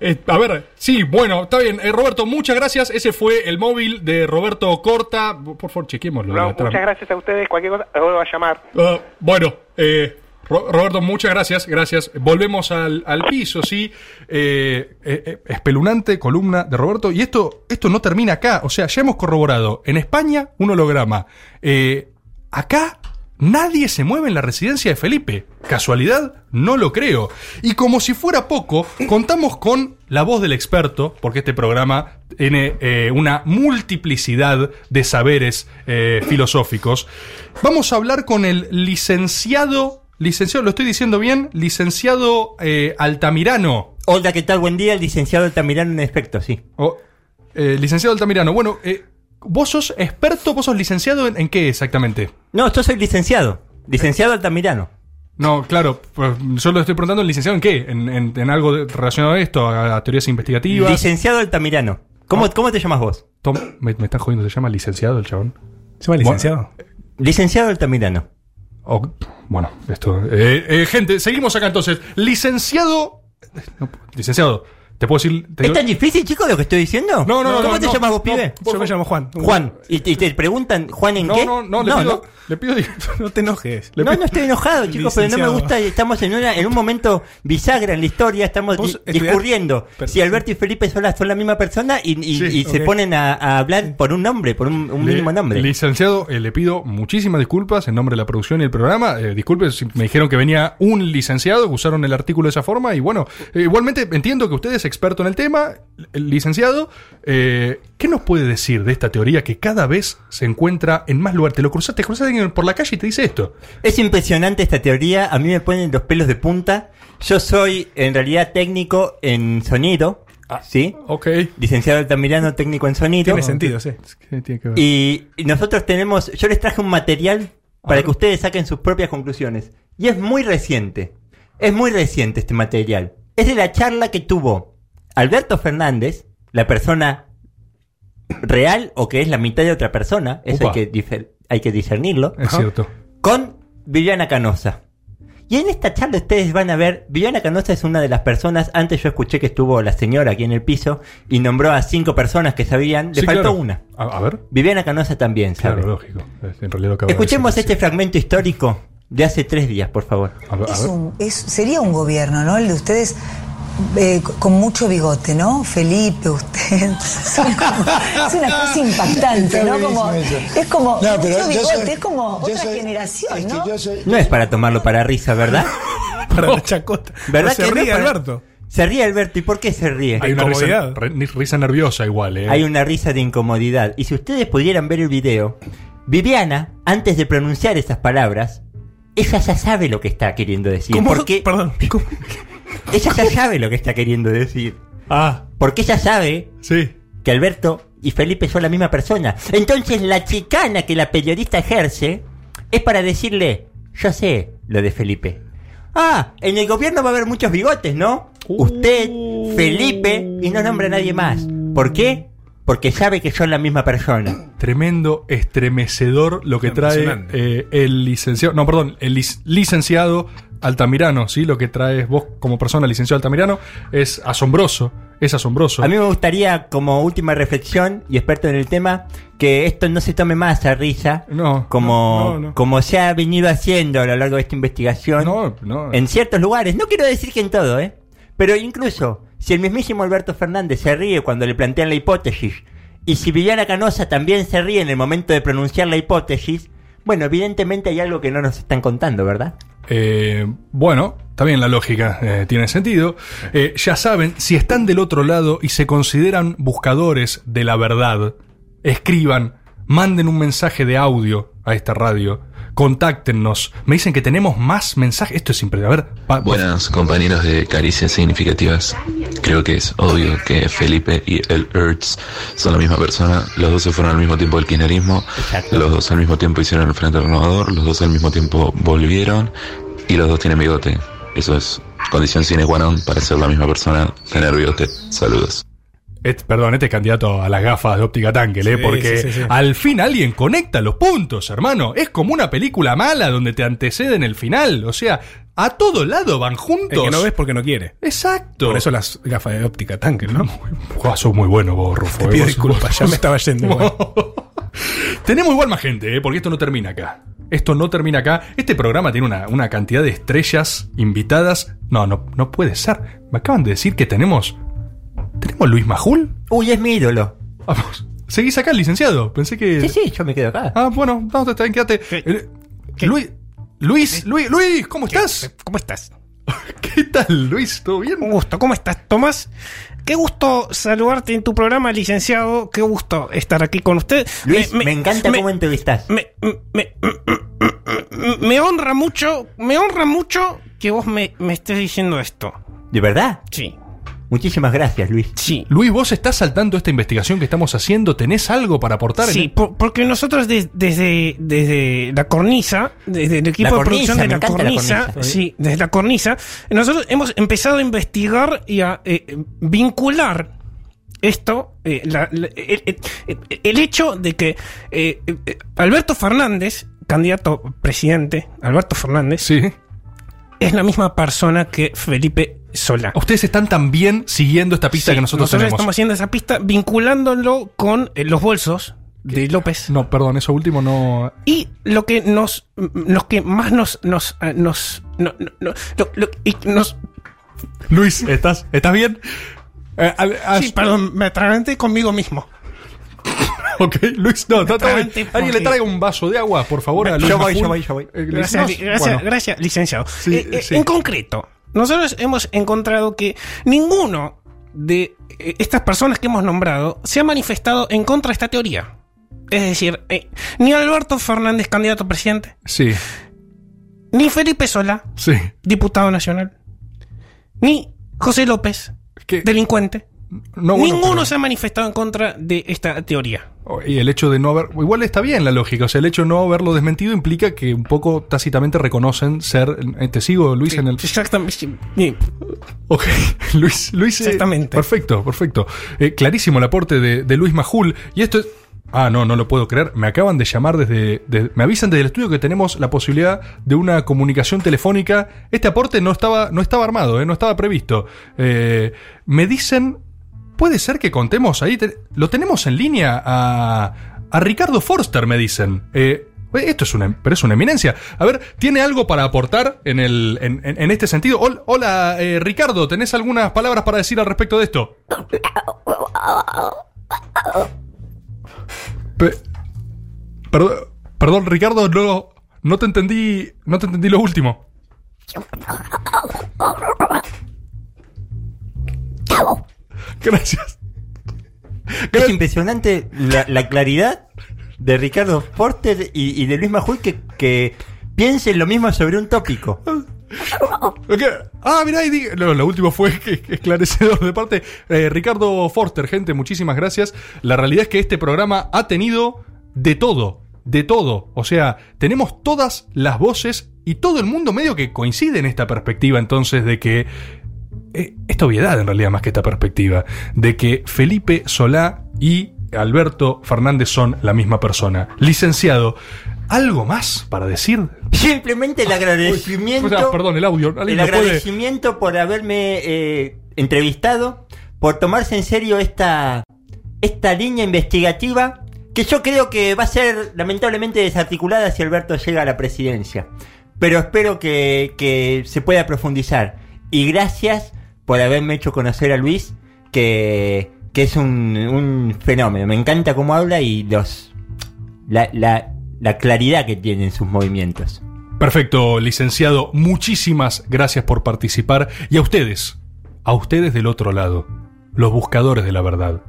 eh, a ver, sí, bueno, está bien. Eh, Roberto, muchas gracias. Ese fue el móvil de Roberto Corta. Por favor, chequémoslo.
No, muchas gracias a ustedes. Cualquier cosa, lo vuelvo a llamar.
Ah, bueno, eh, Roberto, muchas gracias, gracias. Volvemos al, al piso, sí. Eh, eh, eh, espelunante columna de Roberto. Y esto, esto no termina acá. O sea, ya hemos corroborado. En España, un holograma. Eh, acá, nadie se mueve en la residencia de Felipe. ¿Casualidad? No lo creo. Y como si fuera poco, contamos con la voz del experto, porque este programa tiene eh, una multiplicidad de saberes eh, filosóficos. Vamos a hablar con el licenciado, licenciado, lo estoy diciendo bien, licenciado eh, Altamirano.
Hola, ¿qué tal? Buen día, el licenciado Altamirano en aspecto, sí.
Oh, eh, licenciado Altamirano, bueno, eh, vos sos experto, vos sos licenciado en, en qué exactamente?
No, yo soy licenciado. Licenciado Altamirano.
No, claro, pues, yo lo estoy preguntando, ¿licenciado en qué? ¿En, en- en algo de- relacionado a esto? ¿A, a teorías investigativas?
Licenciado Altamirano. ¿Cómo, ¿Cómo te llamas vos?
Tom, me, me están jodiendo, ¿se llama licenciado el chabón?
¿Se llama licenciado?
Licenciado Altamirano.
Bueno, esto. eh, eh, gente, seguimos acá entonces. Licenciado. licenciado, Te puedo decir. te
¿Es
digo-
tan difícil, chico, lo que estoy diciendo?
No, no, no,
¿Cómo
no,
te
no,
llamas vos,
no,
pibe?
Yo me llamo
Juan.
Juan. ¿Y te, y te preguntan, Juan, en
No,
qué?
no, no, le pido, le pido
No te enojes. Le
No,
pido-
no estoy enojado, chicos, pero no me gusta. Estamos en, una, en un momento bisagra en la historia. Estamos di- discurriendo si Alberto y Felipe Sola son la misma persona y, y-
Sí,
y se ponen a, a hablar por un nombre, por un, un
Le-
mínimo nombre.
Licenciado, eh, le pido muchísimas disculpas en nombre de la producción y el programa. Eh, disculpe si me dijeron que venía un licenciado, que usaron el artículo de esa forma. Y bueno, eh, igualmente entiendo que usted es experto en el tema, el licenciado. eh, ¿Qué nos puede decir de esta teoría que cada vez se encuentra en más lugares? Te lo cruzaste, te cruzaste por la calle y te dice esto.
Es impresionante esta teoría, a mí me ponen los pelos de punta. Yo soy en realidad técnico en sonido, ¿sí?
Ok.
Licenciado Altamirano, técnico en sonido.
Tiene sentido, sí.
¿Qué tiene que ver?
Y, y nosotros tenemos, yo les traje un material para que ustedes saquen sus propias conclusiones. Y es muy reciente, es muy reciente este material. Es de la charla que tuvo Alberto Fernández, la persona real o que es la mitad de otra persona, eso hay que, hay que discernirlo,
Es cierto.
con Viviana Canosa. Y en esta charla ustedes van a ver, Viviana Canosa es una de las personas, antes yo escuché que estuvo la señora aquí en el piso y nombró a cinco personas que sabían, le
Sí,
faltó
claro.
una.
A, a ver.
Viviana Canosa también sabe.
Claro, lógico. Es En realidad lo que acabo de
Escuchemos
decir.
este fragmento histórico de hace tres días, por favor.
A ver, a
Es un- es- sería un gobierno, ¿no? El de ustedes eh, con mucho bigote, ¿no? Felipe, usted. Son como- es una cosa impactante, ¿no? Como, es como
No, pero
mucho
yo
bigote,
soy-
es como otra
soy-
generación, ¿no?
No es para tomarlo para risa, ¿verdad?
Para la chacota.
¿Verdad
se
que no es
ríe Alberto.
Se ríe Alberto. ¿Y por qué se ríe?
Hay una risa, risa nerviosa igual, ¿eh?
Hay una risa de incomodidad. Y si ustedes pudieran ver el video, Viviana, antes de pronunciar esas palabras, ella ya sabe lo que está queriendo decir.
¿Cómo?
Porque
Perdón. ¿cómo?
Ella ya sabe lo que está queriendo decir.
Ah,
Porque ella sabe
sí.
que Alberto y Felipe son la misma persona. Entonces la chicana que la periodista ejerce es para decirle, yo sé lo de Felipe. Ah, en el gobierno va a haber muchos bigotes, ¿no? Usted, Felipe y no nombra a nadie más. ¿Por qué? Porque sabe que son la misma persona.
Tremendo, estremecedor lo que trae eh, el licenciado, no, perdón, el lic- licenciado Altamirano, ¿sí? Lo que traes vos como persona, licenciado Altamirano, es asombroso, es asombroso.
A mí me gustaría, como última reflexión y experto en el tema, que esto no se tome más a risa,
No,
como,
no, no.
como se ha venido haciendo a lo largo de esta investigación.
No, no.
en ciertos lugares. No quiero decir que en todo, ¿eh? Pero incluso, si el mismísimo Alberto Fernández se ríe cuando le plantean la hipótesis, y si Viviana Canosa también se ríe en el momento de pronunciar la hipótesis, bueno, evidentemente hay algo que no nos están contando, ¿verdad?
Eh, bueno, bien la lógica, eh, tiene sentido. Eh, ya saben, si están del otro lado y se consideran buscadores de la verdad, escriban, manden un mensaje de audio a esta radio, contáctenos. Me dicen que tenemos más mensajes. Esto es impresionante. A ver,
Buenas compañeros de Caricias Significativas. Creo que es obvio que Felipe y el Ertz son la misma persona. Los dos se fueron al mismo tiempo del kirchnerismo. Los dos al mismo tiempo hicieron el Frente Renovador. Los dos al mismo tiempo volvieron. Y los dos tienen bigote. Eso es condición sine qua non para ser la misma persona, tener bigote. Saludos.
Et- perdón, este es candidato a las gafas de óptica tanque, ¿eh? Porque
sí, sí, sí.
al fin alguien conecta los puntos, hermano. Es como una película mala donde te anteceden el final. O sea, a todo lado van
El
juntos.
que no ves porque no quiere.
Exacto.
Por eso las gafas de óptica tanque, ¿no?
Buah, sos muy bueno vos, Rufo.
Te
eh,
disculpas,
vos-
ya me estaba yendo. igual.
Tenemos igual más gente, ¿eh? porque esto no termina acá. Esto no termina acá. Este programa tiene una, una cantidad de estrellas invitadas. No, no, no puede ser. Me acaban de decir que tenemos. ¿Tenemos Luis Majul?
Uy, es mi ídolo.
Vamos. ¿Seguís acá, licenciado? Pensé que.
Sí, sí, yo me quedo acá.
Ah, bueno, no, está bien, quédate. Eh, Luis, Luis, Luis, Luis, ¿cómo estás?
¿Cómo estás?
¿Qué tal, Luis? ¿Todo bien?
Un gusto, ¿cómo estás, Tomás? Qué gusto saludarte en tu programa, licenciado. Qué gusto estar aquí con usted.
Luis, me, encanta cómo entrevistas.
Me, me, me honra mucho, me honra mucho que vos me, me estés diciendo esto.
¿De verdad?
Sí.
Muchísimas gracias, Luis.
Sí.
Luis, vos estás saltando esta investigación que estamos haciendo. ¿Tenés algo para aportar? en
Sí, por- porque nosotros de- desde, desde la cornisa, desde el equipo
La
de
cornisa,
producción de la cornisa,
cornisa.
sí, desde la cornisa, nosotros hemos empezado a investigar y a eh, vincular esto, eh, la- la- el, el- el hecho de que eh, eh, Alberto Fernández, candidato presidente, Alberto Fernández,
Sí.
es la misma persona que Felipe Solá.
Ustedes están también siguiendo esta pista
Sí,
que nosotros, tenemos.
estamos haciendo esa pista vinculándolo con eh, los bolsos de López.
No, perdón, eso último no.
Y lo que nos. Los que más nos. nos. eh, nos. no- no- no- lo- lo- y nos
Luis, ¿estás, ¿estás bien? Eh, al- al-
sí, perdón, me atraganté conmigo mismo.
Ok, Luis, no, no, está bien. Alguien le traiga un vaso de agua, por favor, a Luis.
Yo voy, yo voy, voy.
Eh,
Gracias,
no,
li- gracias,
bueno.
gracias, licenciado.
Sí,
Eh, eh,
sí.
En concreto, nosotros hemos encontrado que ninguno de eh, estas personas que hemos nombrado se ha manifestado en contra de esta teoría. Es decir, eh, ni Alberto Fernández, candidato a presidente,
Sí,
ni Felipe Solá,
sí.
diputado nacional, ni José López, delincuente.
No, bueno,
Ninguno
pero-
se ha manifestado en conra de esta teoría.
Y el hecho de no haber. Igual está bien la lógica. O sea, el hecho de no haberlo desmentido implica que un poco tácitamente reconocen ser. eh, Te sigo, Luis, en el.
Exactamente.
Ok, Luis, Luis. eh,
Exactamente.
perfecto, perfecto. Eh, clarísimo el aporte de, de Luis Majul. Y esto es. Ah, no, no lo puedo creer. Me acaban de llamar desde, de- Me avisan desde el estudio que tenemos la posibilidad de una comunicación telefónica. Este aporte no estaba, no estaba armado, eh, no estaba previsto. Eh, me dicen. Puede ser que contemos ahí. te- lo tenemos en línea a. A Ricardo Forster, me dicen. Eh, esto es una, pero es una eminencia. A ver, ¿tiene algo para aportar en, el, en, este sentido? Hol- hola, eh, Ricardo, ¿tenés algunas palabras para decir al respecto de esto? Pe- perdón, perdón, Ricardo, no, no te entendí, no te entendí lo último. Gracias.
Es impresionante la, la claridad de Ricardo Porter y, y de Luis Majul que, que piensen lo mismo sobre un tópico.
Ah, mirá, y lo, lo último fue que- que esclarecedor de parte. Eh, Ricardo Forster, gente, muchísimas gracias. La realidad es que este programa ha tenido de todo, de todo. O sea, tenemos todas las voces y todo el mundo medio que coincide en esta perspectiva entonces de que... eh, esta obviedad en realidad más que esta perspectiva, de que Felipe Solá y Alberto Fernández son la misma persona. Licenciado, ¿algo más para decir?
Simplemente el agradecimiento.
O sea, perdón, el audio.
El
¿Alguien lo puede-
agradecimiento por haberme eh, entrevistado, por tomarse en serio esta, esta línea investigativa que yo creo que va a ser lamentablemente desarticulada si Alberto llega a la presidencia. Pero espero que, que se pueda profundizar. Y gracias por haberme hecho conocer a Luis, que, que es un, un fenómeno. Me encanta cómo habla y los la, la, la claridad que tiene en sus movimientos.
Perfecto, licenciado. Muchísimas gracias por participar. Y a ustedes, a ustedes del otro lado, los buscadores de la verdad,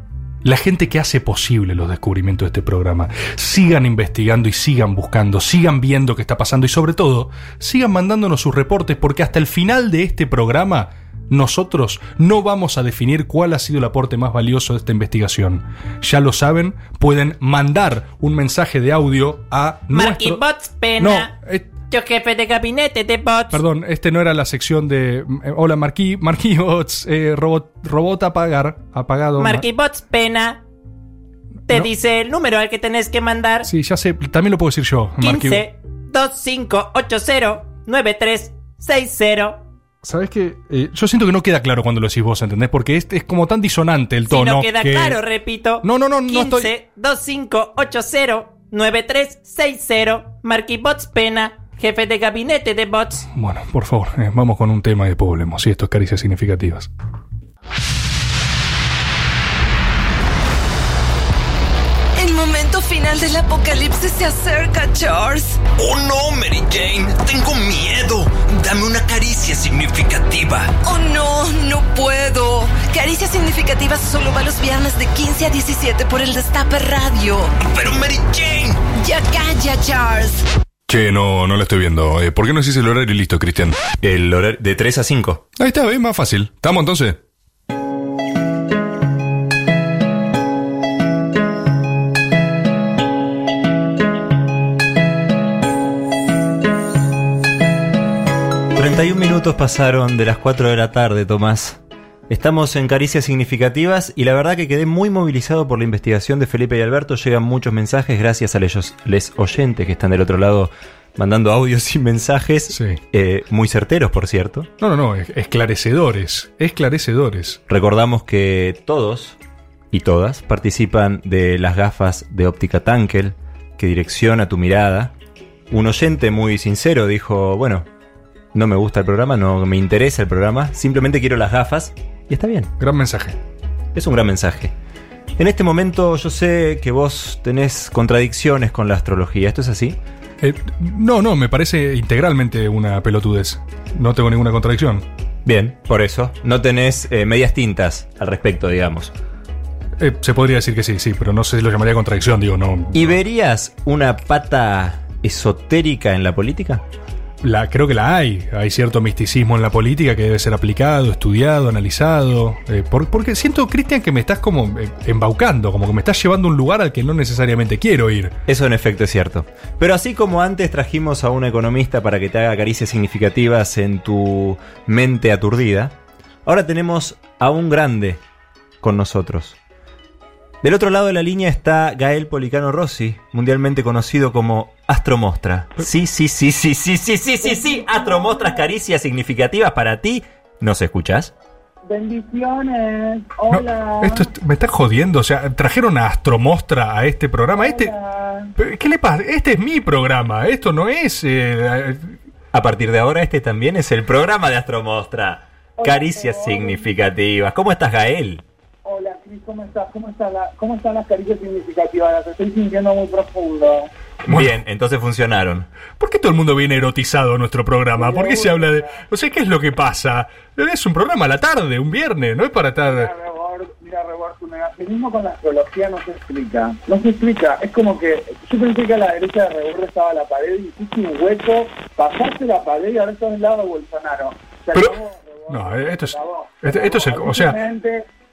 la gente que hace posible los descubrimientos de este programa, sigan investigando y sigan buscando, sigan viendo qué está pasando y sobre todo, sigan mandándonos sus reportes porque hasta el final de este programa nosotros no vamos a definir cuál ha sido el aporte más valioso de esta investigación. Ya lo saben, pueden mandar un mensaje de audio a
Marky
nuestro...
Bots Pena.
No, eh,
Yo jefe de gabinete de bots.
Perdón, este no era la sección de. eh, hola, Marquí, Marquí Bots, eh, robot, robot apagar, apagado.
Marky Bots Pena. Te dice el número al que tenés que mandar.
Sí, ya sé, también lo puedo decir yo. Marquí.
15 2580 9360.
¿Sabes qué? Eh, yo siento que no queda claro cuando lo decís vos, ¿entendés? Porque es, es como tan disonante el
Si
tono.
no queda
que-
claro, repito.
No, no, no, no
15 2580 9360. Marky Bots Pena. Jefe de gabinete de bots.
Bueno, por favor, eh, vamos con un tema y después volvemos. Sí, esto es caricias significativas.
Final del apocalipsis se acerca, Charles.
Oh no, Mary Jane, tengo miedo. Dame una caricia significativa.
Oh no, no puedo. Caricias significativas solo va los viernes de 15 a 17 por el Destape Radio.
Pero Mary Jane.
Ya calla, Charles.
Che, no, no lo estoy viendo. Eh, ¿Por qué no decís el horario y listo, Cristian?
El horario de 3 a 5.
Ahí está, es más fácil. ¿Estamos entonces?
Minutos pasaron de las 4 de la tarde, Tomás. Estamos en Caricias Significativas y la verdad que quedé muy movilizado por la investigación de Felipe y Alberto. Llegan muchos mensajes gracias a los les oyentes que están del otro lado
mandando audios y mensajes eh, muy certeros, por cierto.
No, no, no, es- esclarecedores, esclarecedores.
Recordamos que todos y todas participan de las gafas de óptica Tankel que direcciona tu mirada. Un oyente muy sincero dijo, bueno, no me gusta el programa, no me interesa el programa, simplemente quiero las gafas y está bien.
Gran mensaje.
Es un gran mensaje. En este momento yo sé que vos tenés contradicciones con la astrología, ¿esto es así?
Eh, no, no, me parece integralmente una pelotudez. No tengo ninguna contradicción.
Bien, por eso. No tenés eh, medias tintas al respecto, digamos.
Eh, se podría decir que sí, sí, pero no sé si lo llamaría contradicción, digo, no.
¿Y verías una pata esotérica en la política?
Creo que la hay. Hay cierto misticismo en la política que debe ser aplicado, estudiado, analizado. Eh, por- porque siento, Cristian, que me estás como eh, embaucando, como que me estás llevando a un lugar al que no necesariamente quiero ir.
Eso en efecto es cierto. Pero así como antes trajimos a un economista para que te haga caricias significativas en tu mente aturdida, ahora tenemos a un grande con nosotros. Del otro lado de la línea está Gael Policano Rossi, mundialmente conocido como Astromostra. Sí, sí, sí, sí, sí, sí, sí, sí, sí. Astromostras caricias significativas para ti. ¿Nos escuchás?
Bendiciones. Hola.
Esto es- me está jodiendo, o sea, trajeron a Astromostra a este programa. Este, Pero, ¿Qué le pasa? Este es mi programa, esto no es... eh,
A partir de ahora este también es el programa de Astromostra. Caricias significativas. ¿Cómo estás, Gael?
Hola, Cris, ¿cómo estás? ¿Cómo, está la, ¿Cómo están las caricias significativas? Las estoy sintiendo muy profundo.
Bien, entonces funcionaron.
¿Por qué todo el mundo viene erotizado a nuestro programa? ¿Por qué se habla de.? O sea, ¿qué es lo que pasa? Es un programa a la tarde, un viernes, no es para estar.
Rebord, mira, Rebord, tu negacionismo con la astrología no se explica. No se explica. Es como que yo pensé que a la derecha de Rebord estaba la pared y hiciste un hueco, pasaste la pared y ahora estás del lado de Bolsonaro. Se acabó,
No, esto es.
acabó.
Esto, esto es el. O sea.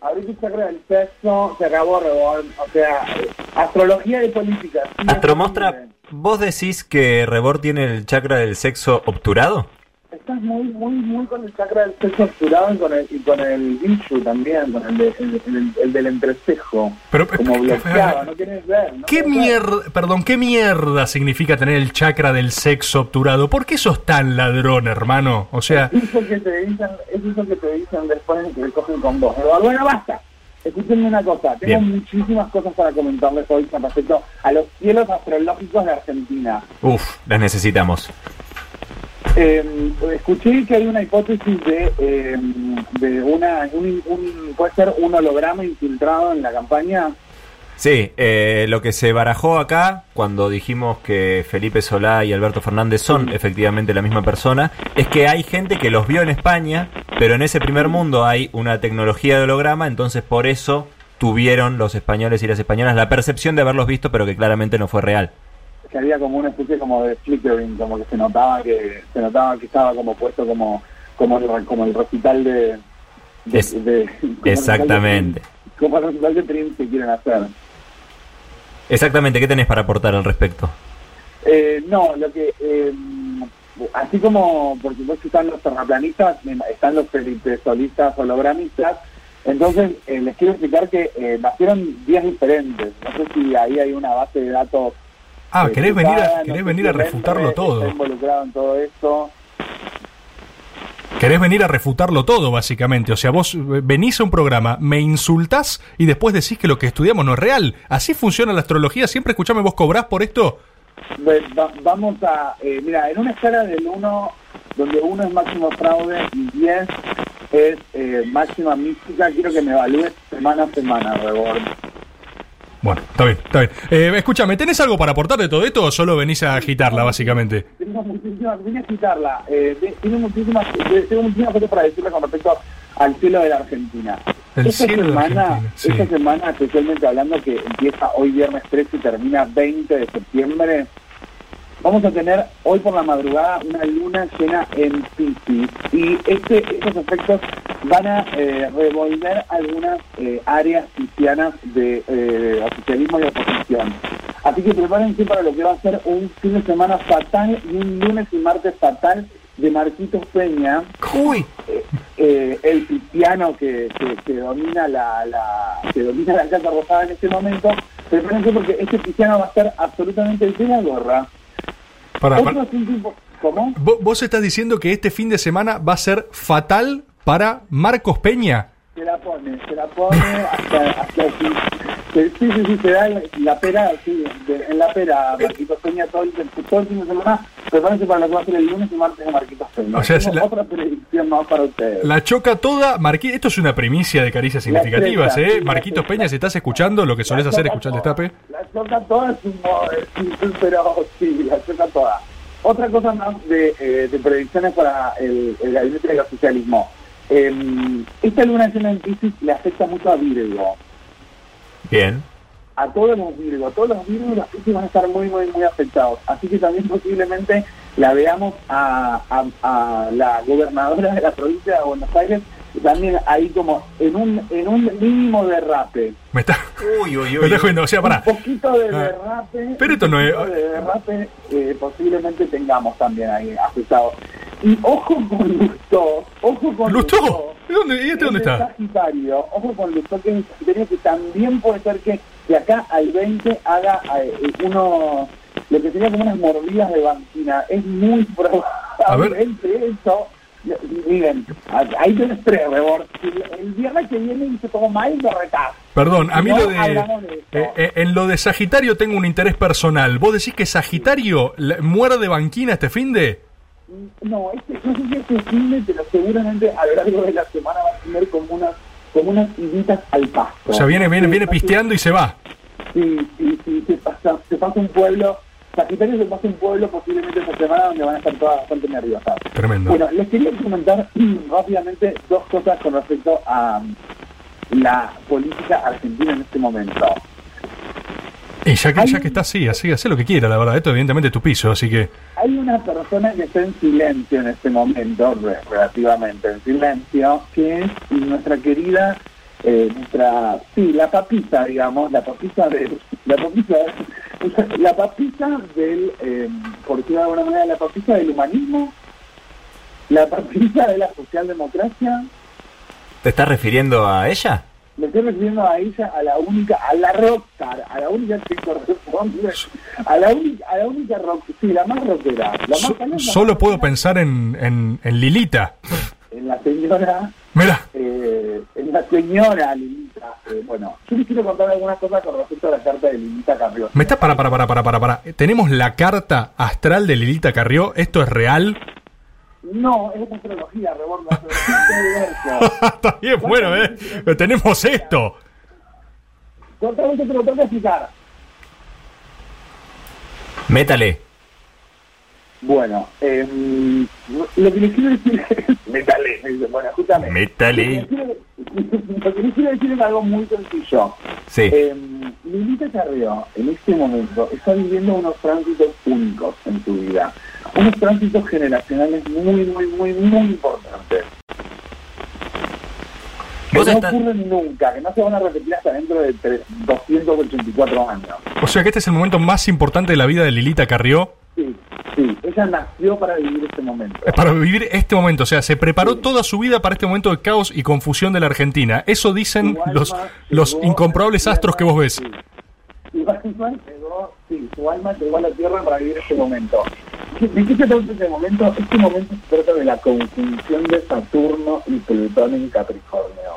Tu chakra del sexo, se acabó Rebord. O sea, astrología y política. sí,
Astromostra, ¿vos decís que Rebor tiene el chakra del sexo obturado?
Estás muy, muy, muy con el chakra del sexo obturado y con el, y con el Vishu también, con el, de- el, el- el del entrecejo.
Pero,
como bloqueado, no quieres ver. ¿no?
¿Qué mierda, perdón, qué mierda significa tener el chakra del sexo obturado? ¿Por qué sos tan ladrón, hermano? O sea,
Es eso que te dicen, es eso que te dicen después de que te cogen con vos. Pero bueno, basta. Escúchenme una cosa, tengo
Bien.
muchísimas cosas para comentarles hoy con respecto a los cielos astrológicos de Argentina.
Uf, las necesitamos.
Eh, escuché que hay una hipótesis de, eh, de una, un, un- puede ser un holograma infiltrado en la campaña.
Sí, eh, lo que se barajó acá, cuando dijimos que Felipe Solá y Alberto Fernández son efectivamente la misma persona, es que hay gente que los vio en España, pero en ese primer mundo hay una tecnología de holograma, entonces por eso tuvieron los españoles y las españolas la percepción de haberlos visto, pero que claramente no fue real.
Que había como una especie como de flickering, como que se notaba que se notaba que estaba como puesto como como el, como el recital de, de-
Es-
de- como el
Exactamente.
como el recital de Prince que quieren hacer.
Exactamente, ¿qué tenés para aportar al respecto?
Eh, no, lo que eh, así como por supuesto están los terraplanistas, están los solistas hologramistas, entonces eh, les quiero explicar que eh, nacieron días diferentes. No sé si ahí hay una base de datos.
Ah,
eh,
querés venir a, querés venir a refutarlo todo.
Está involucrado en todo esto.
Querés venir a refutarlo todo, básicamente. O sea, vos venís a un programa, me insultás y después decís que lo que estudiamos no es real. Así funciona la astrología. Siempre escuchame, vos cobrás por esto.
Va- vamos a, eh, mira, en una escala del 1, donde 1 es máximo fraude y 10 es eh, máxima mística, quiero que me evalúes semana a semana, Rebord.
Bueno, está bien, está bien. Eh, escúchame, ¿tenés algo para aportar de todo esto o solo venís a agitarla, básicamente?
Tengo muchísimas, vine a citarla, eh, tengo muchísimas, tengo muchísimas cosas para decirle con respecto al cielo de la Argentina.
El
esta semana,
sí.
esta semana, especialmente hablando que empieza hoy viernes 13 y termina 20 de septiembre, vamos a tener hoy por la madrugada una luna llena en Piscis y este, estos efectos van a eh, revolver algunas eh, áreas cristianas de eh, oficialismo y oposición. Así que prepárense para lo que va a ser un fin de semana fatal y un lunes y martes fatal de Marquitos Peña.
Uy.
el cristiano que, que, que domina la, la que domina la Casa Rosada en este momento. Prepárense porque este cristiano va a estar absolutamente de la gorra. ¿Cómo?
Vo- Vos estás diciendo que este fin de semana va a ser fatal para Marcos Peña.
Se la pone, se la pone hasta, hasta aquí. Sí, sí, sí, se da la, la pera, sí, de- en la pera, Marquitos Peña todo el, todo el fin de semana, prepárense para lo que va a ser el lunes y martes de Marquitos Peña.
O sea, es
Tengo
la-
otra predicción más para ustedes.
La choca toda. Marqui- Esto es una primicia de caricias significativas, ¿eh? Marquitos Peña, si estás escuchando lo que solés hacer, escuchar el destape.
La choca toda, es un modo, sí, sí, pero sí, la choca toda. Otra cosa más de, eh, de predicciones para el, el gabinete del oficialismo. Eh, esta luna llena en Pisces le afecta mucho a Virgo.
Bien.
a todos los Virgo, a todos los Virgo los Piscis van a estar muy, muy, muy afectados. Así que también posiblemente la veamos a, a- a la gobernadora de la provincia de Buenos Aires también ahí como en un en un mínimo derrape.
Me está.
Uy, uy,
Me está o sea, pará.
Un poquito de derrape.
Pero esto no es-
un poquito de derrape eh, posiblemente tengamos también ahí afectados. Y ojo con Lustó, ojo con
¿Lustó? ¿Y dónde- y este dónde
es de
está?
Sagitario, ojo con Lustó que es Sagitario que también puede ser que de acá al 20 haga eh, uno lo que sería como unas mordidas de banquina. Es muy probablemente eso. Miren, ahí tenés tres, El viernes que viene dice todo mal, lo retás.
Perdón, a mí
No
lo de. eh, eh, en lo de Sagitario tengo un interés personal. ¿Vos decís que Sagitario la- muere de banquina este fin de.?
No, este, no sé si este filme, pero seguramente a lo largo de la semana va a tener como unas, como unas al pasto.
O sea, viene, viene, viene pisteando y se va.
Sí, sí, sí, se pasa, se pasa un pueblo, Sagitario se pasa un pueblo posiblemente esta semana donde van a estar todas bastante nerviosas.
Tremendo.
Bueno, les quería comentar rápidamente dos cosas con respecto a mm, la política argentina en este momento.
Y ya que, ya que está así, así, hace lo que quiera, la verdad. Esto evidentemente es tu piso, así que.
Hay una persona que está en silencio en este momento, re- relativamente en silencio, que es nuestra querida, eh, nuestra, sí, la papita, digamos, la papita del, la papita, la papita del, eh, por decirlo de alguna manera, la papita del humanismo, la papita de la socialdemocracia,
¿Te estás refiriendo a ella?
Me estoy refiriendo a ella, a la única, a la rockstar, a la única que corresponde, a la única, a la única rock, sí, la más rockera, la más
So- solo puedo pensar en, en, en Lilita.
en la señora,
Mira.
eh, en la señora Lilita. Eh, bueno, yo les quiero contar algunas cosas con respecto a la carta de Lilita Carrió.
Me está para, para, para, para, para, para. Tenemos la carta astral de Lilita Carrió. ¿Esto es real?
No, es astrología, rebordo, astrología
Está bien, bueno, eh. Pero Tenemos esto.
Totalmente te lo tengo que explicar.
Métale.
Bueno, eh, lo que les quiero decir es... Métale, bueno, justamente.
Métale.
Lo que les quiero decir es algo muy sencillo.
Sí.
Eh, Lilita Carrió, en este momento, está viviendo unos tránsitos únicos en su vida. Unos tránsitos generacionales muy, muy, muy, muy importantes. Que no
estás-
ocurren nunca, que no se van a repetir hasta dentro de tre- 284 años.
O sea que este es el momento más importante de la vida de Lilita Carrió.
Sí, sí, ella nació para vivir este momento.
Es para vivir este momento. O sea, se preparó toda su vida para este momento de caos y confusión de la Argentina. Eso dicen los, los
llegó
incomprobables astros que vos ves.
Su alma llegó, sí, su alma llegó a la Tierra para vivir este momento. ¿Qué- ¿De qué se trata este momento? Este momento se trata de la conjunción de Saturno y Plutón en Capricornio.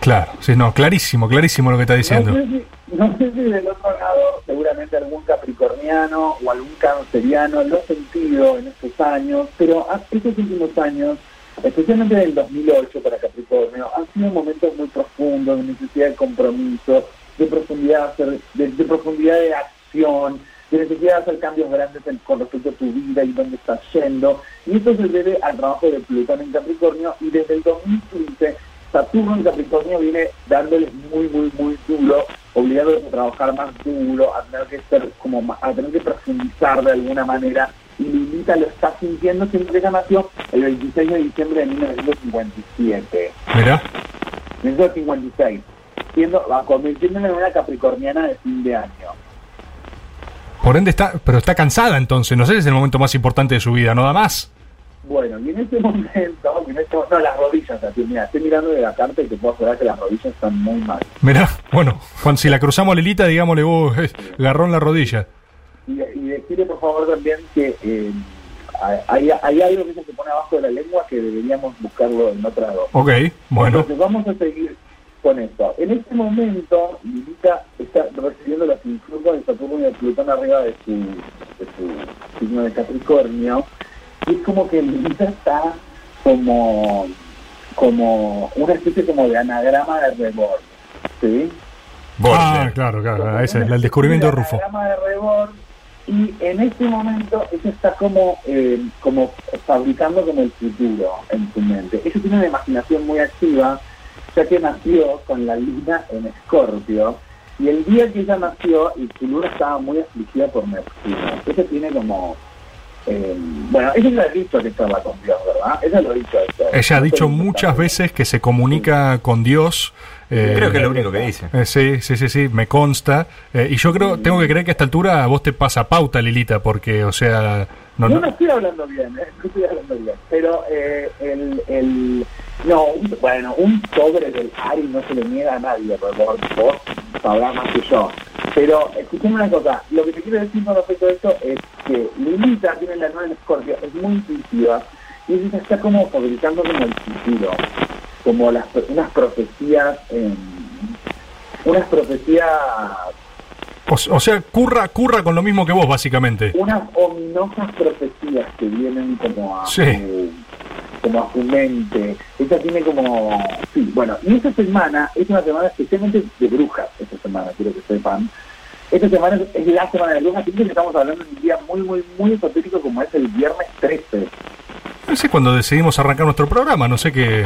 Claro, sí, no, clarísimo, clarísimo lo que está diciendo.
No sé, si, no sé si del otro lado, seguramente algún capricorniano o algún canceriano lo ha sentido en estos años, pero estos últimos años, especialmente del 2008 para Capricornio, han sido momentos muy profundos de necesidad de compromiso, de profundidad, de, de- de profundidad de acción, de necesidad de hacer cambios grandes en- con respecto a tu vida y dónde estás yendo. Y esto se debe al trabajo de Plutón en Capricornio y desde el 2015 Saturno en Capricornio viene dándoles muy, muy, muy duro, obligándoles a trabajar más duro, a tener que ser como a tener que profundizar de alguna manera. Y Lilita lo está sintiendo siempre que nació el 26 de diciembre de 1957.
Mirá.
1956. Siendo, va convirtiéndome en una capricorniana de fin de año.
Por ende está, pero está cansada entonces. No sé si es el momento más importante de su vida, no da más.
Bueno, y en este momento, en este, no, las rodillas, así, mira, estoy mirando de la carta y te puedo asegurar que las rodillas están muy mal.
Mirá, bueno, Juan, si la cruzamos a Lilita, digámosle vos, eh, garrón la rodilla.
y, y decirle por favor también que eh, hay, hay algo que se pone abajo de la lengua que deberíamos buscarlo en otra dos.
Ok, bueno.
Entonces vamos a seguir con esto. En este momento, Lilita está recibiendo los influjos de Saturno y de Plutón arriba de su, de su signo de Capricornio. Y es como que Lilita está como, como una especie como de anagrama de rebord. ¿Sí?
Ah, claro, claro. Ese es el descubrimiento de Rufo.
Anagrama de rebord. Y en este momento ella está como, eh, como fabricando como el futuro en su mente. Ella tiene una imaginación muy activa, ya que nació con la luna en Escorpio. Y el día que ella nació, y su luna estaba muy afligida por Neptuno. Ella tiene como... eh, bueno, ella ya ha dicho que charla con Dios, ¿verdad? Ella lo ha dicho esto.
Ella ha dicho muchas veces que se comunica con Dios. eh,
Creo que es lo único que dice.
eh, sí, sí, sí, sí, me consta. Eh, y yo creo, tengo que creer que a esta altura a vos te pasa pauta, Lilita, porque, o sea, no, no-
no estoy hablando bien, ¿eh? no estoy hablando bien. Pero eh, el, el. No, un- bueno, un sobre del Ari no se le niega a nadie, por favor, vos sabrás más que yo. Pero escuchame una cosa, lo que te quiero decir con respecto a esto es que Lilita tiene la nueva en Escorpio, es muy intuitiva y ella está como fabricando como el futuro, como las, unas profecías, eh, unas profecías
o, o sea, curra, curra con lo mismo que vos, básicamente.
unas ominosas profecías que vienen como a
Sí.
Como a su mente. Ella tiene como sí, bueno, y esta semana es una semana especialmente de brujas, esta semana, quiero que sepan. Esta semana es, la semana de brujas, siempre que estamos hablando de un día muy, muy, muy esotérico como es el viernes 13.
Ese es cuando decidimos arrancar nuestro programa, no sé qué,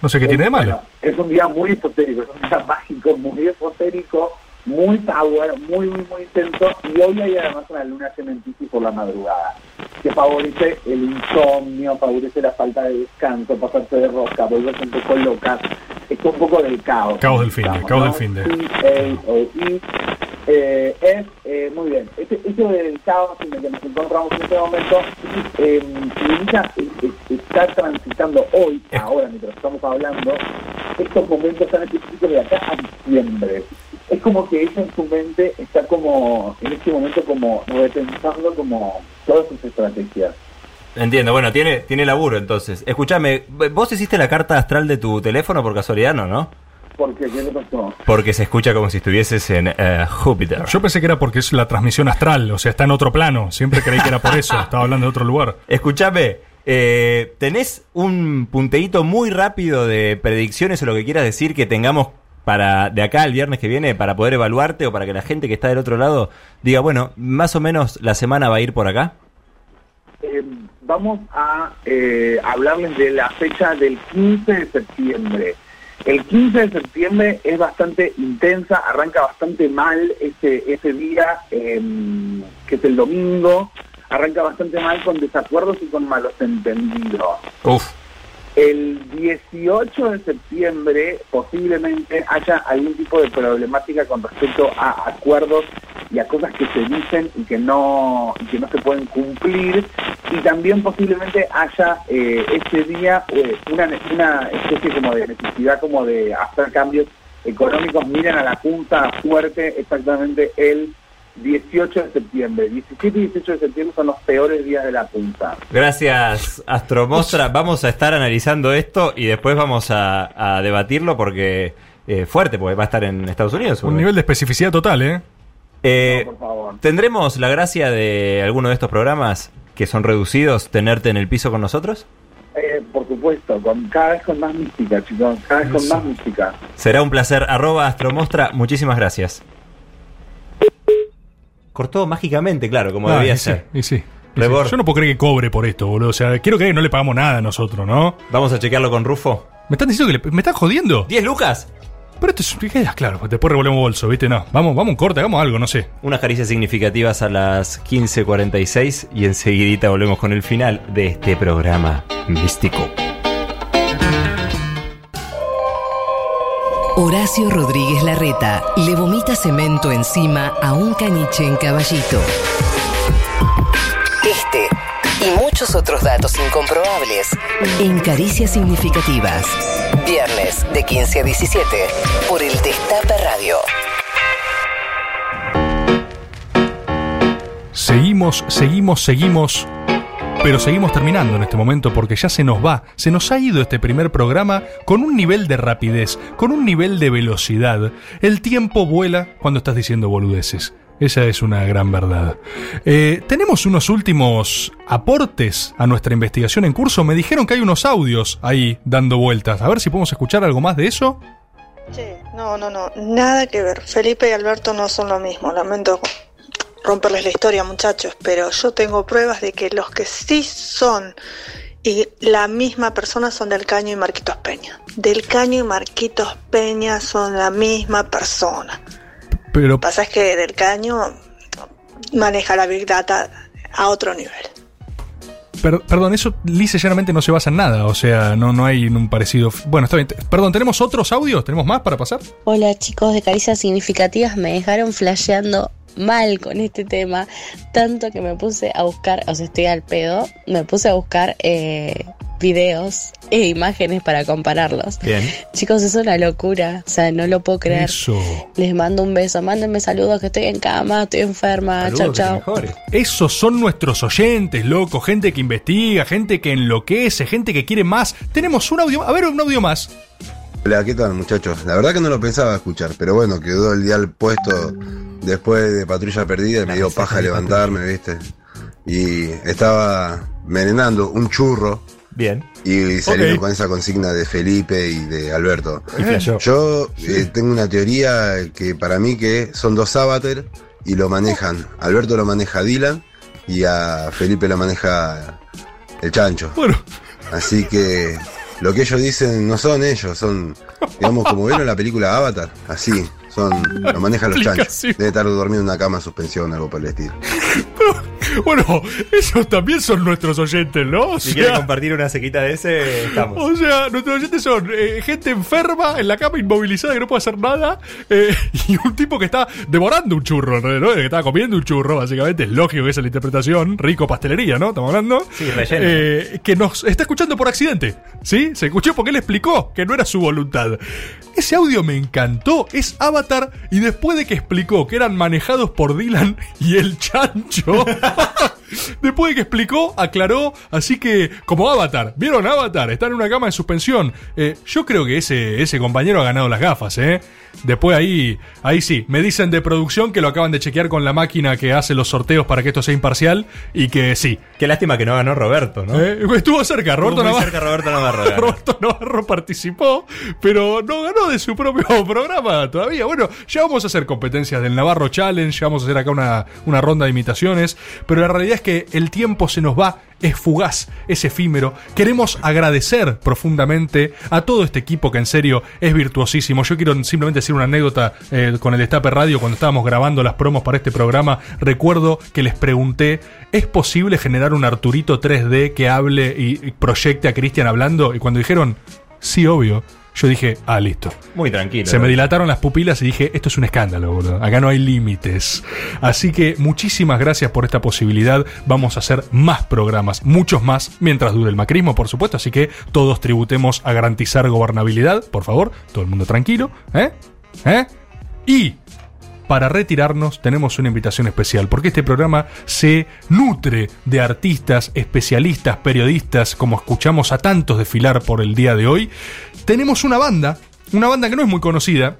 no sé qué tiene de malo.
Es un día muy esotérico, es un día mágico, muy esotérico, muy power, muy, muy, muy intenso. Y hoy hay además una luna Piscis por la madrugada, que favorece el insomnio, favorece la falta de descanso, pasarse de rosca, volverse un poco loca. Es un poco del caos.
Caos del fin de, caos
¿no?
del fin de.
C-A-O-E. Eh, es eh, muy bien. Este, este del caos en el que nos encontramos en este momento, eh, eh, eh, está transitando hoy, ahora mientras estamos hablando, estos momentos tan específicos de acá a diciembre. Es como que ella en su mente está como, en este momento como repensando como todas sus estrategias.
Entiendo, bueno, tiene, tiene laburo entonces. Escúchame, ¿vos hiciste la carta astral de tu teléfono por casualidad, no? no?
Porque, ¿qué le pasó?
Porque se escucha como si estuvieses en eh, Júpiter.
Yo pensé que era porque es la transmisión astral, o sea, está en otro plano. Siempre creí que era por eso, estaba hablando de otro lugar.
Escúchame, eh, ¿tenés un punteíto muy rápido de predicciones o lo que quieras decir que tengamos para de acá al viernes que viene para poder evaluarte o para que la gente que está del otro lado diga, bueno, más o menos la semana va a ir por acá?
Eh, vamos a eh, hablarles de la fecha del 15 de septiembre. El 15 de septiembre es bastante intensa, arranca bastante mal ese, ese día, eh, que es el domingo, arranca bastante mal con desacuerdos y con malos entendidos.
Uf.
El 18 de septiembre posiblemente haya algún tipo de problemática con respecto a acuerdos y a cosas que se dicen y que no que no se pueden cumplir. Y también posiblemente haya eh, ese día eh, una, una especie como de necesidad como de hacer cambios económicos. Miren a la junta fuerte exactamente el 18 de septiembre 17 y 18 de septiembre son los peores días de la punta
Gracias, Astromostra. Vamos a estar analizando esto y después vamos a, a debatirlo porque eh, fuerte, porque va a estar en Estados Unidos.
Un nivel de especificidad total, ¿eh?
Eh, ¿Tendremos la gracia de alguno de estos programas que son reducidos tenerte en el piso con nosotros?
Eh, por supuesto, con cada vez con más mística, chicos, cada vez con más mística.
Será un placer. Arroba Astromostra, muchísimas gracias. Cortó mágicamente, claro, como
Ah,
debía
y sí,
ser.
y sí, y sí. Yo no puedo creer que cobre por esto, boludo. O sea, quiero creer que no le pagamos nada a nosotros, ¿no?
Vamos a chequearlo con Rufo.
¿Me están diciendo que le- me están jodiendo?
¿10 lucas?
Pero esto es. ¿qué? Claro, después revolvemos bolso, ¿viste? No. Vamos, vamos un corte, hagamos algo, no sé.
Unas caricias significativas a las 15.46 y enseguidita volvemos con el final de este programa místico.
Horacio Rodríguez Larreta le vomita cemento encima a un caniche en caballito. Este y muchos otros datos incomprobables en Caricias Significativas. Viernes de 15 a 17 por el Destape Radio.
Seguimos, seguimos, seguimos. Pero seguimos terminando en este momento porque ya se nos va, se nos ha ido este primer programa con un nivel de rapidez, con un nivel de velocidad. El tiempo vuela cuando estás diciendo boludeces. Esa es una gran verdad. Eh, tenemos unos últimos aportes a nuestra investigación en curso. Me dijeron que hay unos audios ahí dando vueltas. A ver si podemos escuchar algo más de eso.
Che, no, no, no, nada que ver. Felipe y Alberto no son lo mismo. Lamento romperles la historia, muchachos, pero yo tengo pruebas de que los que sí son y la misma persona son Del Caño y Marquitos Peña. Del Caño y Marquitos Peña son la misma persona.
Pero
Lo que pasa es que Del Caño maneja la Big Data a otro nivel.
Per- perdón, eso lisa llanamente no se basa en nada. O sea, no, no hay un parecido. Bueno, está bien. Perdón, ¿tenemos otros audios? ¿Tenemos más para pasar?
Hola chicos de Caricias Significativas, me dejaron flasheando mal con este tema, tanto que me puse a buscar, o sea, estoy al pedo, me puse a buscar eh, videos e imágenes para compararlos.
Bien.
Chicos, es una locura, o sea, no lo puedo creer.
Eso.
Les mando un beso, mándenme saludos que estoy en cama, estoy enferma, chau chau.
Esos son nuestros oyentes, loco. Gente que investiga, gente que enloquece, gente que quiere más. Tenemos un audio. A ver, un audio más.
Hola, ¿qué tal muchachos? La verdad que no lo pensaba escuchar, pero bueno, quedó el dial puesto después de Patrulla Perdida y me dio paja levantarme, ¿viste? Y estaba merendando un churro.
Bien.
Y saliendo
Ok.
con esa consigna de Felipe y de Alberto. Yo eh, tengo una teoría que para mí que son dos avatar y lo manejan. Alberto lo maneja Dylan y a Felipe lo maneja el chancho.
Bueno.
Así que lo que ellos dicen no son ellos, son, digamos, como vieron la película Avatar, así, son, lo manejan los chanchos. Debe estar dormido en una cama en suspensión, algo por el estilo.
Bueno, esos también son nuestros oyentes, ¿no? O
Si
sea,
quieres compartir una sequita de ese, estamos.
o sea, nuestros oyentes son eh, gente enferma, en la cama inmovilizada que no puede hacer nada, eh, y un tipo que está devorando un churro, ¿no? Que está comiendo un churro, básicamente. Es lógico que esa es la interpretación. Rico pastelería, ¿no? Estamos hablando.
Sí, relleno.
Eh, que nos está escuchando por accidente, ¿sí? Se escuchó porque él explicó que no era su voluntad. Ese audio me encantó. Es Avatar y después de que explicó que eran manejados por Dylan y el chancho. Después de que explicó, aclaró, así que como Avatar, ¿vieron Avatar? Está en una cama de suspensión. Eh, yo creo que ese, ese compañero ha ganado las gafas, ¿eh? Después ahí, ahí sí, me dicen de producción que lo acaban de chequear con la máquina que hace los sorteos para que esto sea imparcial y que sí.
Qué lástima que no ganó Roberto, ¿no?
Eh, Estuvo cerca, Roberto
Estuvo
Navarro.
cerca Roberto Navarro.
Roberto Navarro participó, pero no ganó de su propio programa todavía. Bueno, ya vamos a hacer competencias del Navarro Challenge, ya vamos a hacer acá una, una ronda de imitaciones, pero la realidad es que el tiempo se nos va, es fugaz, es efímero. Queremos agradecer profundamente a todo este equipo que en serio es virtuosísimo. Yo quiero simplemente decir una anécdota eh, con el Destape Radio cuando estábamos grabando las promos para este programa. Recuerdo que les pregunté, ¿es posible generar un Arturito 3D que hable y, y proyecte a Cristian hablando? Y cuando dijeron, sí, obvio. Yo dije, ah, listo.
Muy tranquilo.
Se me dilataron las pupilas y dije, esto es un escándalo, boludo. Acá no hay límites. Así que muchísimas gracias por esta posibilidad. Vamos a hacer más programas, muchos más, mientras dure el macrismo, por supuesto. Así que todos tributemos a garantizar gobernabilidad, por favor. Todo el mundo tranquilo. ¿Eh? ¿Eh? Y para retirarnos tenemos una invitación especial, porque este programa se nutre de artistas, especialistas, periodistas, como escuchamos a tantos desfilar por el día de hoy. Tenemos una banda, una banda que no es muy conocida.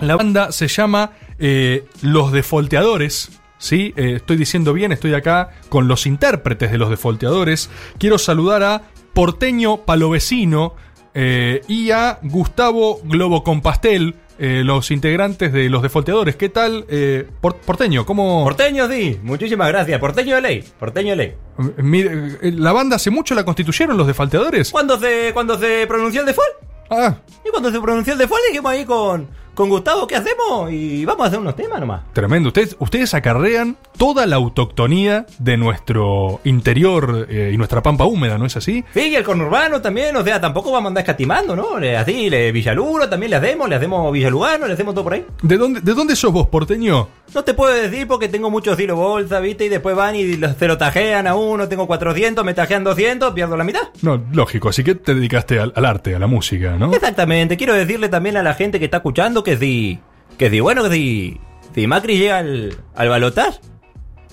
La banda se llama eh, Los Defolteadores. ¿sí? Eh, estoy diciendo bien, estoy acá con los intérpretes de Los Defolteadores. Quiero saludar a Porteño Palovecino eh, y a Gustavo Globo Compastel, eh, los integrantes de Los Defolteadores. ¿Qué tal, eh, Por- Porteño? ¿Cómo...?
Porteño, sí. Muchísimas gracias. Porteño de ley. Porteño de ley.
Mire, eh, ¿La banda hace mucho la constituyeron los Defalteadores?
¿Cuándo se, cuando se pronunció el default?
Ah.
Y cuando se pronunció el default dijimos ahí con, con Gustavo, ¿qué hacemos? Y vamos a hacer unos temas nomás.
Tremendo. Ustedes, ustedes acarrean toda la autoctonía de nuestro interior eh, y nuestra pampa húmeda, ¿no es así?
Sí, y el conurbano también, o sea, tampoco vamos a andar escatimando, ¿no? Así, le, Villaluro también le hacemos, le hacemos Villalugano, le hacemos todo por ahí.
¿De dónde, ¿De dónde sos vos, porteño?
No te puedo decir porque tengo muchos hilos bolsa, ¿viste? Y después van y se lo tajean a uno, tengo 400, me tajean 200, pierdo la mitad.
No, lógico, así que te dedicaste al, al arte, a la música, ¿no?
Exactamente, quiero decirle también a la gente que está escuchando que si, que si, bueno, que si, si Macri llega al, al balotaje,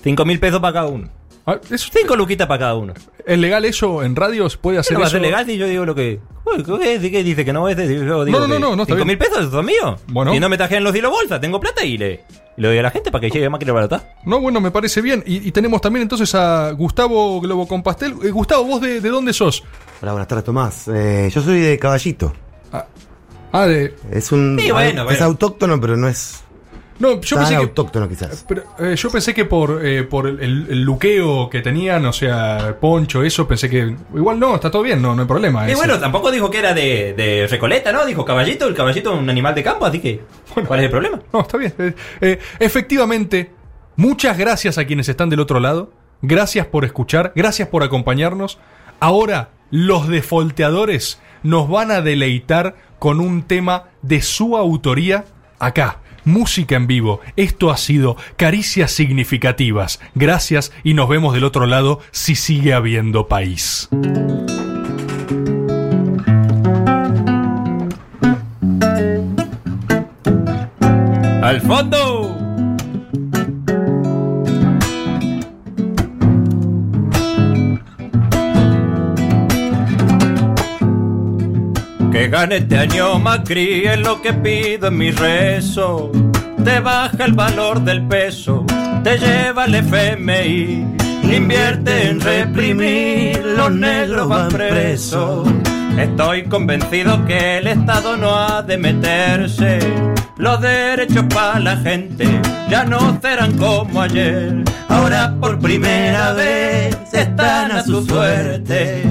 Cinco mil pesos para cada uno. Cinco luquitas para cada uno.
¿Es legal eso en radios? ¿Puede hacer
¿Qué no
eso?
ser legal si yo digo lo que... Uy, ¿qué, qué dice que no es? Yo digo
No, no, no,
que
no, no,
¿Cinco mil pesos son míos?
Bueno.
Y no me tajean los hilos bolsa, tengo plata y le, y le doy a la gente para que llegue máquina barata.
No, bueno, me parece bien. Y, y tenemos también entonces a Gustavo Globo con Pastel. Eh, Gustavo, ¿vos de, de dónde sos?
Hola, buenas tardes, Tomás. Eh, yo soy de Caballito.
Ah, de...
Es un...
Sí, bueno,
es
bueno.
autóctono, pero no es...
No, yo
tan
pensé que-
autóctono quizás.
Pero, eh, yo pensé que por, eh, por el, luqueo que tenían, o sea, poncho, eso, pensé que. Igual no, está todo bien, no, no hay problema.
Y
ese.
bueno, tampoco dijo que era de, de Recoleta, ¿no? Dijo caballito, el caballito es un animal de campo, así que... ¿Cuál es el problema?
No, está bien. Eh, eh, efectivamente, muchas gracias a quienes están del otro lado. Gracias por escuchar, gracias por acompañarnos. Ahora, los defolteadores nos van a deleitar con un tema de su autoría acá. Música en vivo. Esto ha sido Caricias Significativas. Gracias y nos vemos del otro lado si sigue habiendo país.
¡Al fondo! Que gane este año Macri es lo que pido en mi rezo. Te baja el valor del peso, te lleva el FMI. Invierte en reprimir, los negros van presos. Estoy convencido que el Estado no ha de meterse. Los derechos para la gente ya no serán como ayer. Ahora por primera vez están a su suerte.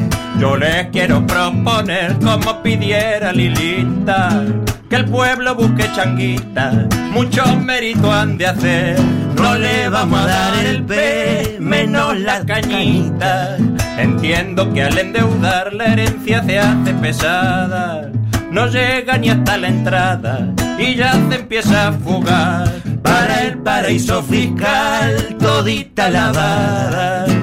Yo les quiero proponer como pidiera Lilita que el pueblo busque changuita, mucho mérito han de hacer. No le vamos a dar el P, menos la cañita. Entiendo que al endeudar la herencia se hace pesada. No llega ni hasta la entrada y ya se empieza a fugar. Para el paraíso fiscal, todita lavada.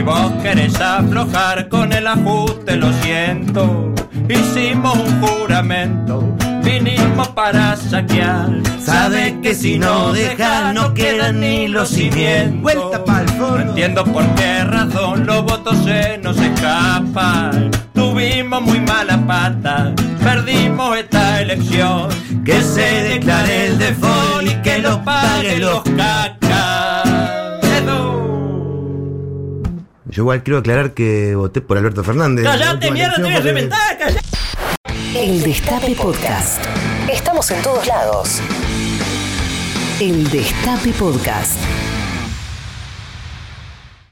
Si vos querés aflojar con el ajuste, lo siento. Hicimos un juramento, vinimos para saquear. Sabe que si no deja, no quedan ni los cimientos. Vuelta No entiendo por qué razón los votos se nos escapan. Tuvimos muy mala pata, perdimos esta elección. Que se declare el default y que lo paguen los cacas.
Yo igual quiero aclarar que voté por Alberto Fernández.
¡Cállate, mierda, te voy a reventar! ¡Cállate! El Destape Podcast. Estamos en todos lados. El Destape Podcast.